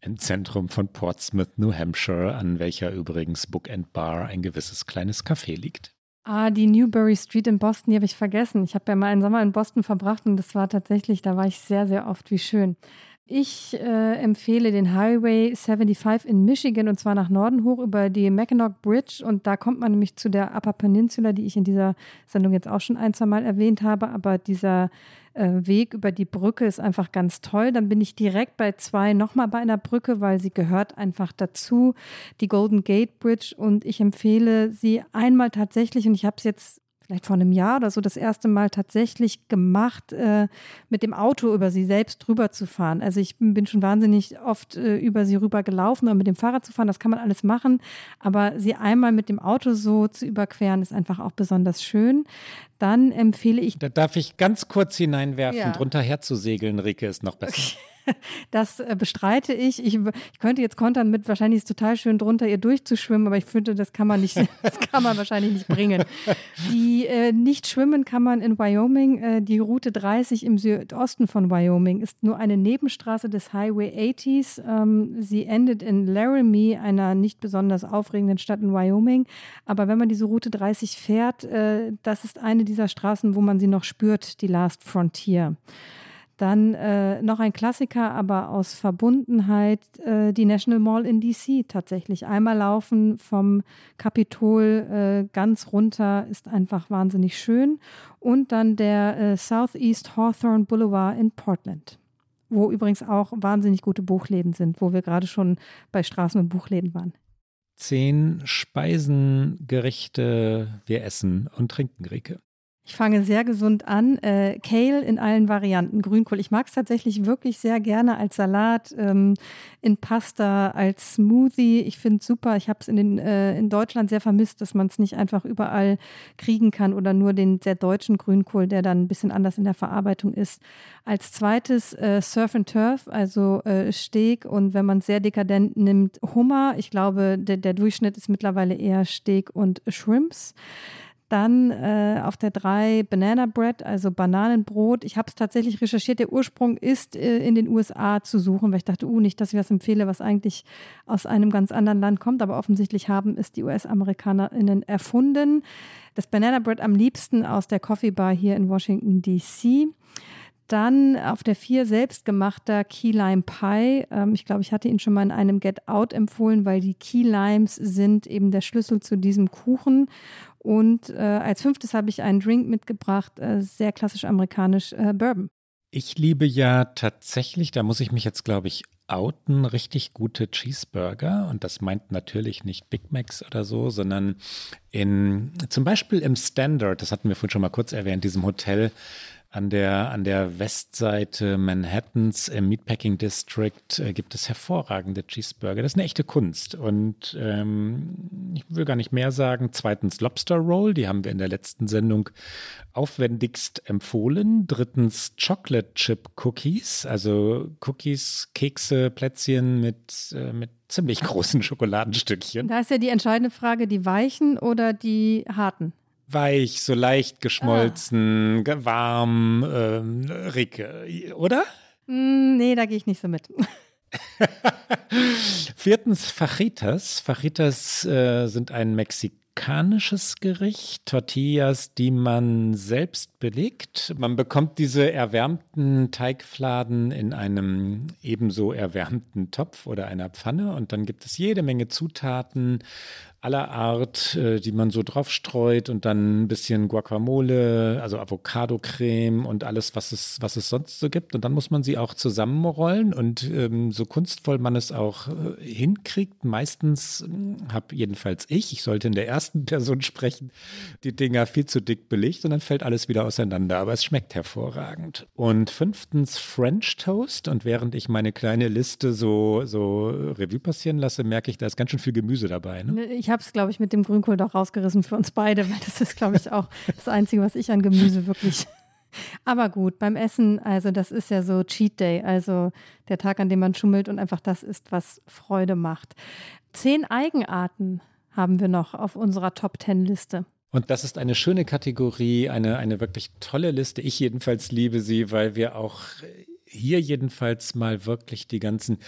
im Zentrum von Portsmouth, New Hampshire, an welcher übrigens Book and Bar ein gewisses kleines Café liegt. Ah, die Newbury Street in Boston, die habe ich vergessen. Ich habe ja mal einen Sommer in Boston verbracht und das war tatsächlich, da war ich sehr, sehr oft. Wie schön. Ich äh, empfehle den Highway 75 in Michigan und zwar nach Norden hoch über die Mackinac Bridge und da kommt man nämlich zu der Upper Peninsula, die ich in dieser Sendung jetzt auch schon ein, zwei Mal erwähnt habe, aber dieser Weg über die Brücke ist einfach ganz toll. Dann bin ich direkt bei zwei nochmal bei einer Brücke, weil sie gehört einfach dazu, die Golden Gate Bridge und ich empfehle sie einmal tatsächlich und ich habe es jetzt vielleicht vor einem Jahr oder so das erste Mal tatsächlich gemacht, äh, mit dem Auto über sie selbst drüber zu fahren. Also ich bin schon wahnsinnig oft äh, über sie rüber gelaufen oder mit dem Fahrrad zu fahren, das kann man alles machen. Aber sie einmal mit dem Auto so zu überqueren, ist einfach auch besonders schön. Dann empfehle ich. Da darf ich ganz kurz hineinwerfen, ja. drunter herzusegeln, Rike, ist noch besser. Okay. Das äh, bestreite ich. ich. ich. könnte jetzt kontern mit, wahrscheinlich ist es total schön drunter ihr durchzuschwimmen, aber ich finde, das kann man nicht, das kann man wahrscheinlich nicht bringen. Die äh, nicht schwimmen kann man in Wyoming. Äh, die Route 30 im Südosten von Wyoming ist nur eine Nebenstraße des Highway 80s. Ähm, sie endet in Laramie, einer nicht besonders aufregenden Stadt in Wyoming. Aber wenn man diese Route 30 fährt, äh, das ist eine dieser Straßen, wo man sie noch spürt, die Last Frontier. Dann äh, noch ein Klassiker, aber aus Verbundenheit, äh, die National Mall in DC tatsächlich. Einmal laufen vom Kapitol äh, ganz runter ist einfach wahnsinnig schön. Und dann der äh, Southeast Hawthorne Boulevard in Portland, wo übrigens auch wahnsinnig gute Buchläden sind, wo wir gerade schon bei Straßen- und Buchläden waren. Zehn Speisengerichte wir essen und trinken, Rike. Ich fange sehr gesund an. Äh, Kale in allen Varianten. Grünkohl. Ich mag es tatsächlich wirklich sehr gerne als Salat, ähm, in Pasta, als Smoothie. Ich finde es super. Ich habe es in, äh, in Deutschland sehr vermisst, dass man es nicht einfach überall kriegen kann oder nur den sehr deutschen Grünkohl, der dann ein bisschen anders in der Verarbeitung ist. Als zweites äh, Surf and Turf, also äh, Steak und wenn man es sehr dekadent nimmt, Hummer. Ich glaube, der, der Durchschnitt ist mittlerweile eher Steak und Shrimps. Dann äh, auf der 3 Banana Bread, also Bananenbrot. Ich habe es tatsächlich recherchiert. Der Ursprung ist äh, in den USA zu suchen, weil ich dachte, uh, nicht, dass ich was empfehle, was eigentlich aus einem ganz anderen Land kommt. Aber offensichtlich haben es die US-AmerikanerInnen erfunden. Das Banana Bread am liebsten aus der Coffee Bar hier in Washington, D.C. Dann auf der 4 selbstgemachter Key Lime Pie. Ähm, ich glaube, ich hatte ihn schon mal in einem Get Out empfohlen, weil die Key Limes sind eben der Schlüssel zu diesem Kuchen. Und äh, als fünftes habe ich einen Drink mitgebracht, äh, sehr klassisch amerikanisch, äh, Bourbon. Ich liebe ja tatsächlich, da muss ich mich jetzt, glaube ich, outen, richtig gute Cheeseburger. Und das meint natürlich nicht Big Macs oder so, sondern in, zum Beispiel im Standard, das hatten wir vorhin schon mal kurz erwähnt, diesem Hotel An der, an der Westseite Manhattans im Meatpacking District äh, gibt es hervorragende Cheeseburger. Das ist eine echte Kunst. Und ähm, ich will gar nicht mehr sagen. Zweitens Lobster Roll, die haben wir in der letzten Sendung aufwendigst empfohlen. Drittens Chocolate Chip Cookies, also Cookies, Kekse, Plätzchen mit, äh, mit ziemlich großen Schokoladenstückchen. Da ist ja die entscheidende Frage, die weichen oder die harten? Weich, so leicht geschmolzen, ah. warm, ähm, Ricke, oder? Mm, nee, da gehe ich nicht so mit. Viertens Fajitas. Fajitas äh, sind ein mexikanisches Gericht, Tortillas, die man selbst belegt. Man bekommt diese erwärmten Teigfladen in einem ebenso erwärmten Topf oder einer Pfanne und dann gibt es jede Menge Zutaten, aller Art, äh, die man so drauf streut und dann ein bisschen Guacamole, also Avocado-Creme und alles, was es, was es sonst so gibt. Und dann muss man sie auch zusammenrollen und ähm, so kunstvoll man es auch äh, hinkriegt. Meistens äh, habe jedenfalls ich, ich sollte in der ersten Person sprechen, die Dinger viel zu dick belegt und dann fällt alles wieder auseinander. Aber es schmeckt hervorragend. Und fünftens French Toast. Und während ich meine kleine Liste so, so Revue passieren lasse, merke ich, da ist ganz schön viel Gemüse dabei. Ne? Ich habe es, glaube ich, mit dem Grünkohl doch rausgerissen für uns beide, weil das ist, glaube ich, auch das Einzige, was ich an Gemüse wirklich. Aber gut, beim Essen, also das ist ja so Cheat Day, also der Tag, an dem man schummelt und einfach das isst, was Freude macht. Zehn Eigenarten haben wir noch auf unserer Top Ten Liste. Und das ist eine schöne Kategorie, eine, eine wirklich tolle Liste. Ich jedenfalls liebe sie, weil wir auch hier jedenfalls mal wirklich die ganzen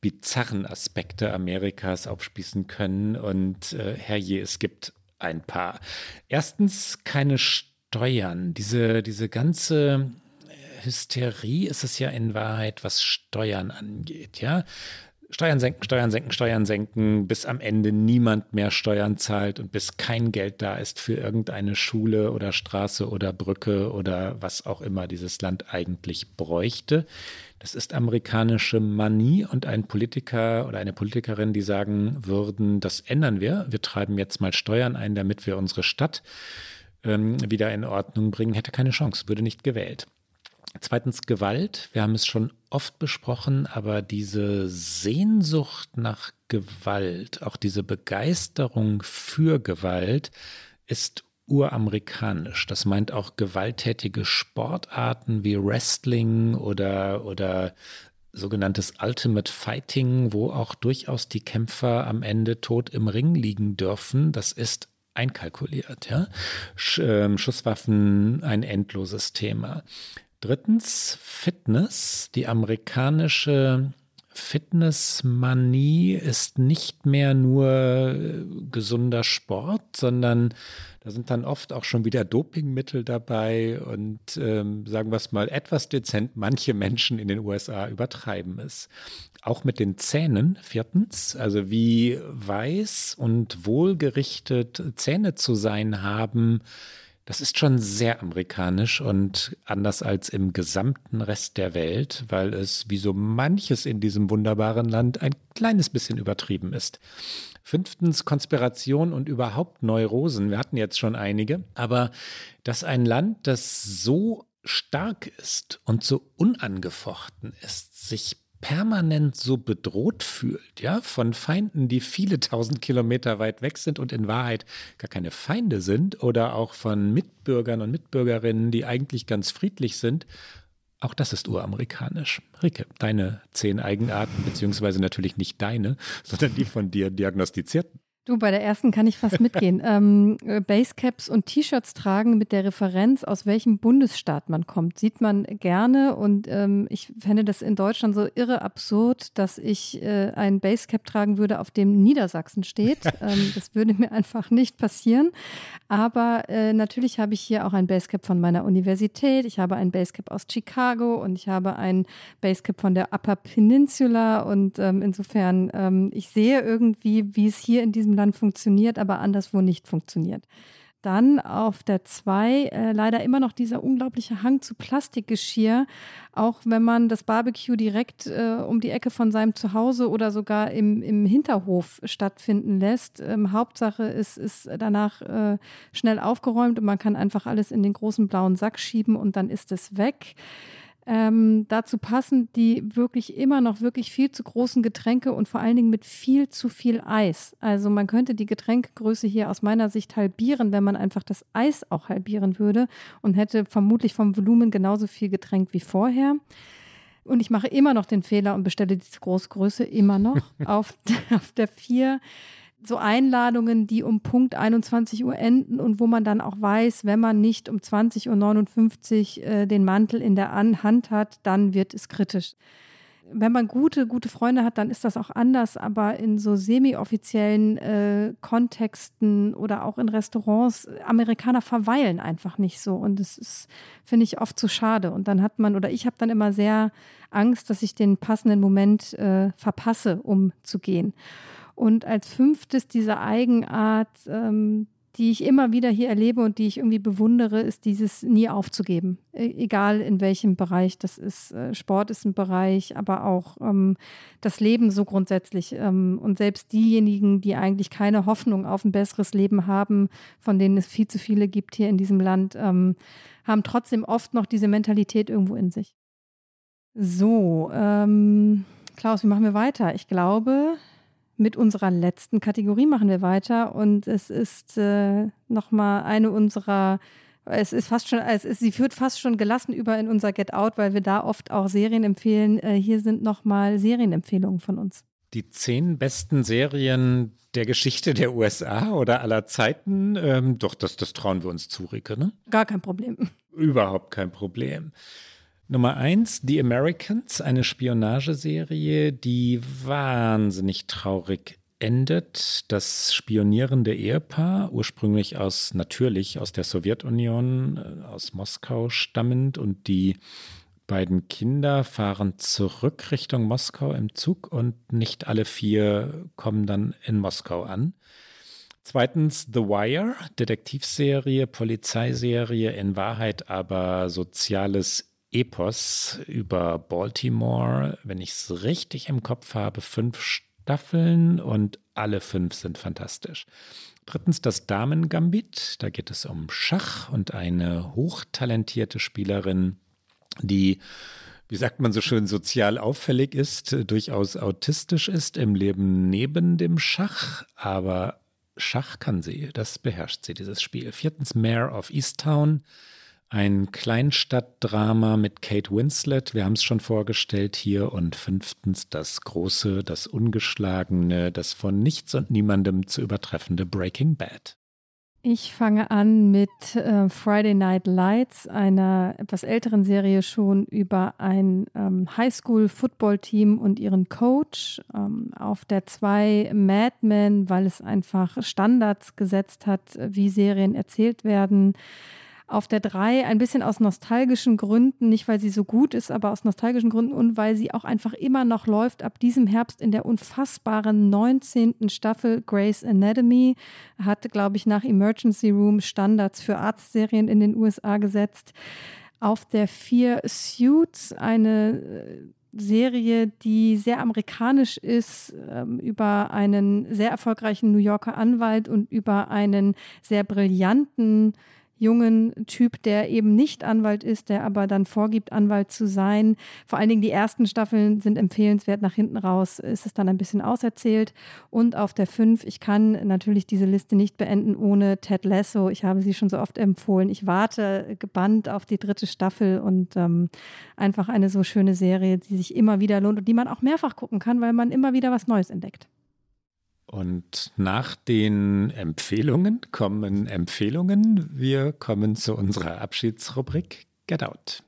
bizarren Aspekte Amerikas aufspießen können. Und äh, herrje, es gibt ein paar. Erstens keine Steuern. Diese, diese ganze Hysterie ist es ja in Wahrheit, was Steuern angeht, ja. Steuern senken, Steuern senken, Steuern senken, bis am Ende niemand mehr Steuern zahlt und bis kein Geld da ist für irgendeine Schule oder Straße oder Brücke oder was auch immer dieses Land eigentlich bräuchte. Das ist amerikanische Manie und ein Politiker oder eine Politikerin, die sagen würden, das ändern wir. Wir treiben jetzt mal Steuern ein, damit wir unsere Stadt ähm, wieder in Ordnung bringen, hätte keine Chance, würde nicht gewählt. Zweitens Gewalt. Wir haben es schon oft besprochen, aber diese Sehnsucht nach Gewalt, auch diese Begeisterung für Gewalt ist uramerikanisch. Das meint auch gewalttätige Sportarten wie Wrestling oder, oder sogenanntes Ultimate Fighting, wo auch durchaus die Kämpfer am Ende tot im Ring liegen dürfen. Das ist einkalkuliert. Ja? Sch äh, Schusswaffen ein endloses Thema. Drittens Fitness. Die amerikanische Fitnessmanie ist nicht mehr nur äh, gesunder Sport, sondern da sind dann oft auch schon wieder Dopingmittel dabei und ähm, sagen wir es mal etwas dezent, manche Menschen in den USA übertreiben es. Auch mit den Zähnen, viertens, also wie weiß und wohlgerichtet Zähne zu sein haben, das ist schon sehr amerikanisch und anders als im gesamten Rest der Welt, weil es wie so manches in diesem wunderbaren Land ein kleines bisschen übertrieben ist. Fünftens Konspiration und überhaupt Neurosen. Wir hatten jetzt schon einige, aber dass ein Land, das so stark ist und so unangefochten ist, sich permanent so bedroht fühlt, ja, von Feinden, die viele tausend Kilometer weit weg sind und in Wahrheit gar keine Feinde sind, oder auch von Mitbürgern und Mitbürgerinnen, die eigentlich ganz friedlich sind, auch das ist uramerikanisch. Rike, deine zehn Eigenarten, beziehungsweise natürlich nicht deine, sondern die von dir diagnostizierten. Du, bei der ersten kann ich fast mitgehen. ähm, äh, Basecaps und T-Shirts tragen mit der Referenz, aus welchem Bundesstaat man kommt, sieht man gerne. Und ähm, ich fände das in Deutschland so irre absurd, dass ich äh, ein Basecap tragen würde, auf dem Niedersachsen steht. ähm, das würde mir einfach nicht passieren. Aber äh, natürlich habe ich hier auch ein Basecap von meiner Universität. Ich habe ein Basecap aus Chicago und ich habe ein Basecap von der Upper Peninsula. Und ähm, insofern, ähm, ich sehe irgendwie, wie es hier in diesem Land funktioniert, aber anderswo nicht funktioniert. Dann auf der 2 äh, leider immer noch dieser unglaubliche Hang zu Plastikgeschirr, auch wenn man das Barbecue direkt äh, um die Ecke von seinem Zuhause oder sogar im, im Hinterhof stattfinden lässt. Ähm, Hauptsache es ist danach äh, schnell aufgeräumt und man kann einfach alles in den großen blauen Sack schieben und dann ist es weg. Ähm, dazu passen die wirklich immer noch wirklich viel zu großen Getränke und vor allen Dingen mit viel zu viel Eis. Also man könnte die Getränkgröße hier aus meiner Sicht halbieren, wenn man einfach das Eis auch halbieren würde und hätte vermutlich vom Volumen genauso viel Getränk wie vorher. Und ich mache immer noch den Fehler und bestelle diese Großgröße immer noch auf, auf der 4 so Einladungen, die um Punkt 21 Uhr enden und wo man dann auch weiß, wenn man nicht um 20.59 Uhr äh, den Mantel in der Hand hat, dann wird es kritisch. Wenn man gute, gute Freunde hat, dann ist das auch anders, aber in so semi-offiziellen äh, Kontexten oder auch in Restaurants, Amerikaner verweilen einfach nicht so und das ist, finde ich, oft zu schade. Und dann hat man, oder ich habe dann immer sehr Angst, dass ich den passenden Moment äh, verpasse, um zu gehen. Und als fünftes diese Eigenart, ähm, die ich immer wieder hier erlebe und die ich irgendwie bewundere, ist dieses nie aufzugeben. E egal in welchem Bereich das ist. Äh, Sport ist ein Bereich, aber auch ähm, das Leben so grundsätzlich. Ähm, und selbst diejenigen, die eigentlich keine Hoffnung auf ein besseres Leben haben, von denen es viel zu viele gibt hier in diesem Land, ähm, haben trotzdem oft noch diese Mentalität irgendwo in sich. So, ähm, Klaus, wie machen wir weiter? Ich glaube, mit unserer letzten Kategorie machen wir weiter und es ist äh, nochmal eine unserer es ist fast schon, es ist, sie führt fast schon gelassen über in unser Get Out, weil wir da oft auch Serien empfehlen. Äh, hier sind nochmal Serienempfehlungen von uns. Die zehn besten Serien der Geschichte der USA oder aller Zeiten, ähm, doch, das, das trauen wir uns zu, Rike, ne? Gar kein Problem. Überhaupt kein Problem. Nummer eins, The Americans, eine Spionageserie, die wahnsinnig traurig endet. Das spionierende Ehepaar, ursprünglich aus, natürlich aus der Sowjetunion, äh, aus Moskau stammend und die beiden Kinder fahren zurück Richtung Moskau im Zug und nicht alle vier kommen dann in Moskau an. Zweitens The Wire, Detektivserie, Polizeiserie, in Wahrheit aber soziales Epos über Baltimore, wenn ich es richtig im Kopf habe, fünf Staffeln und alle fünf sind fantastisch. Drittens das Damen-Gambit, da geht es um Schach und eine hochtalentierte Spielerin, die wie sagt man so schön, sozial auffällig ist, durchaus autistisch ist im Leben neben dem Schach, aber Schach kann sie, das beherrscht sie, dieses Spiel. Viertens Mayor of Easttown, ein Kleinstadtdrama mit Kate Winslet, wir haben es schon vorgestellt hier. Und fünftens das große, das ungeschlagene, das von nichts und niemandem zu übertreffende Breaking Bad. Ich fange an mit äh, Friday Night Lights, einer etwas älteren Serie schon über ein ähm, Highschool-Football-Team und ihren Coach. Ähm, auf der 2 Mad Men, weil es einfach Standards gesetzt hat, wie Serien erzählt werden auf der 3 ein bisschen aus nostalgischen Gründen, nicht weil sie so gut ist, aber aus nostalgischen Gründen und weil sie auch einfach immer noch läuft ab diesem Herbst in der unfassbaren 19. Staffel Grey's Anatomy. Hat, glaube ich, nach Emergency Room Standards für Arztserien in den USA gesetzt. Auf der 4 Suits, eine äh, Serie, die sehr amerikanisch ist, ähm, über einen sehr erfolgreichen New Yorker Anwalt und über einen sehr brillanten jungen Typ, der eben nicht Anwalt ist, der aber dann vorgibt, Anwalt zu sein. Vor allen Dingen die ersten Staffeln sind empfehlenswert. Nach hinten raus ist es dann ein bisschen auserzählt. Und auf der 5, ich kann natürlich diese Liste nicht beenden ohne Ted Lasso. Ich habe sie schon so oft empfohlen. Ich warte gebannt auf die dritte Staffel und ähm, einfach eine so schöne Serie, die sich immer wieder lohnt und die man auch mehrfach gucken kann, weil man immer wieder was Neues entdeckt. Und nach den Empfehlungen kommen Empfehlungen. Wir kommen zu unserer Abschiedsrubrik Get Out.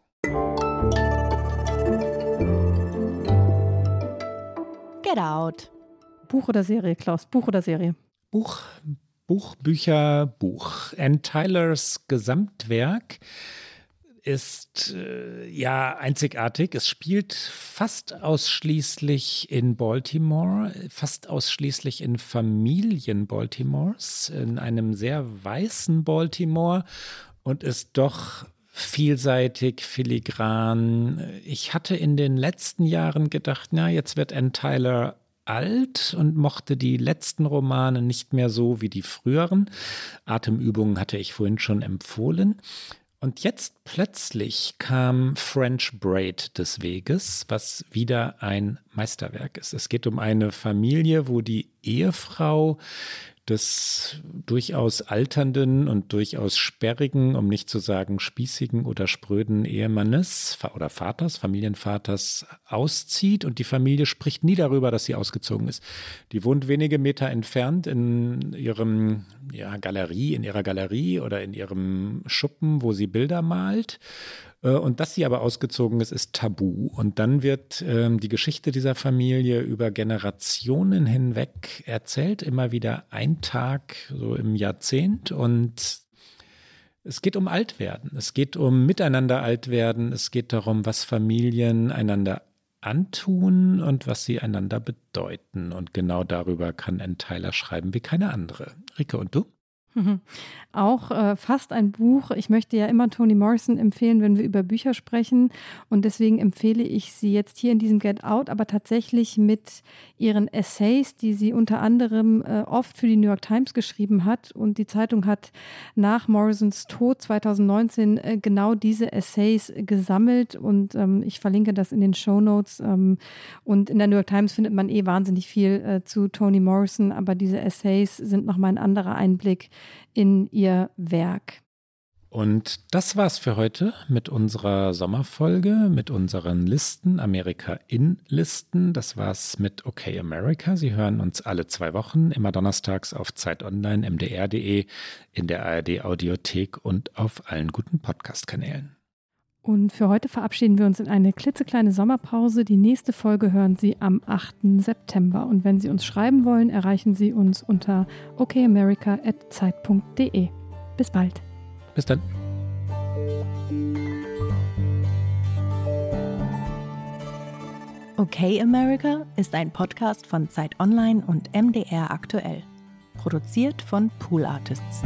Get Out. Buch oder Serie, Klaus? Buch oder Serie? Buch, Buch, Bücher, Buch. Ann Tylers Gesamtwerk ist äh, ja einzigartig. Es spielt fast ausschließlich in Baltimore, fast ausschließlich in Familien Baltimores, in einem sehr weißen Baltimore und ist doch vielseitig, filigran. Ich hatte in den letzten Jahren gedacht, na, jetzt wird Ann Tyler alt und mochte die letzten Romane nicht mehr so wie die früheren. Atemübungen hatte ich vorhin schon empfohlen. Und jetzt plötzlich kam French Braid des Weges, was wieder ein Meisterwerk ist. Es geht um eine Familie, wo die Ehefrau des durchaus alternden und durchaus sperrigen, um nicht zu sagen spießigen oder spröden Ehemannes oder Vaters, Familienvaters auszieht und die Familie spricht nie darüber, dass sie ausgezogen ist. Die wohnt wenige Meter entfernt in ihrem ja, Galerie, in ihrer Galerie oder in ihrem Schuppen, wo sie Bilder malt und dass sie aber ausgezogen ist, ist tabu. Und dann wird ähm, die Geschichte dieser Familie über Generationen hinweg erzählt, immer wieder ein Tag so im Jahrzehnt. Und es geht um Altwerden. Es geht um Miteinander Altwerden. Es geht darum, was Familien einander antun und was sie einander bedeuten. Und genau darüber kann ein Teiler schreiben wie keine andere. Rike, und du? Mhm. Auch äh, fast ein Buch. Ich möchte ja immer Toni Morrison empfehlen, wenn wir über Bücher sprechen. Und deswegen empfehle ich sie jetzt hier in diesem Get Out, aber tatsächlich mit ihren Essays, die sie unter anderem äh, oft für die New York Times geschrieben hat. Und die Zeitung hat nach Morrisons Tod 2019 äh, genau diese Essays gesammelt. Und ähm, ich verlinke das in den Show Notes. Ähm, und in der New York Times findet man eh wahnsinnig viel äh, zu Toni Morrison, aber diese Essays sind nochmal ein anderer Einblick in ihr Werk. Und das war's für heute mit unserer Sommerfolge, mit unseren Listen, Amerika in Listen. Das war's mit OK America. Sie hören uns alle zwei Wochen, immer donnerstags auf Zeit Online, mdr.de, in der ARD Audiothek und auf allen guten Podcast-Kanälen. Und für heute verabschieden wir uns in eine klitzekleine Sommerpause. Die nächste Folge hören Sie am 8. September. Und wenn Sie uns schreiben wollen, erreichen Sie uns unter okamerica.zeit.de. Bis bald. Bis dann. Okay America ist ein Podcast von Zeit Online und MDR aktuell. Produziert von Pool Artists.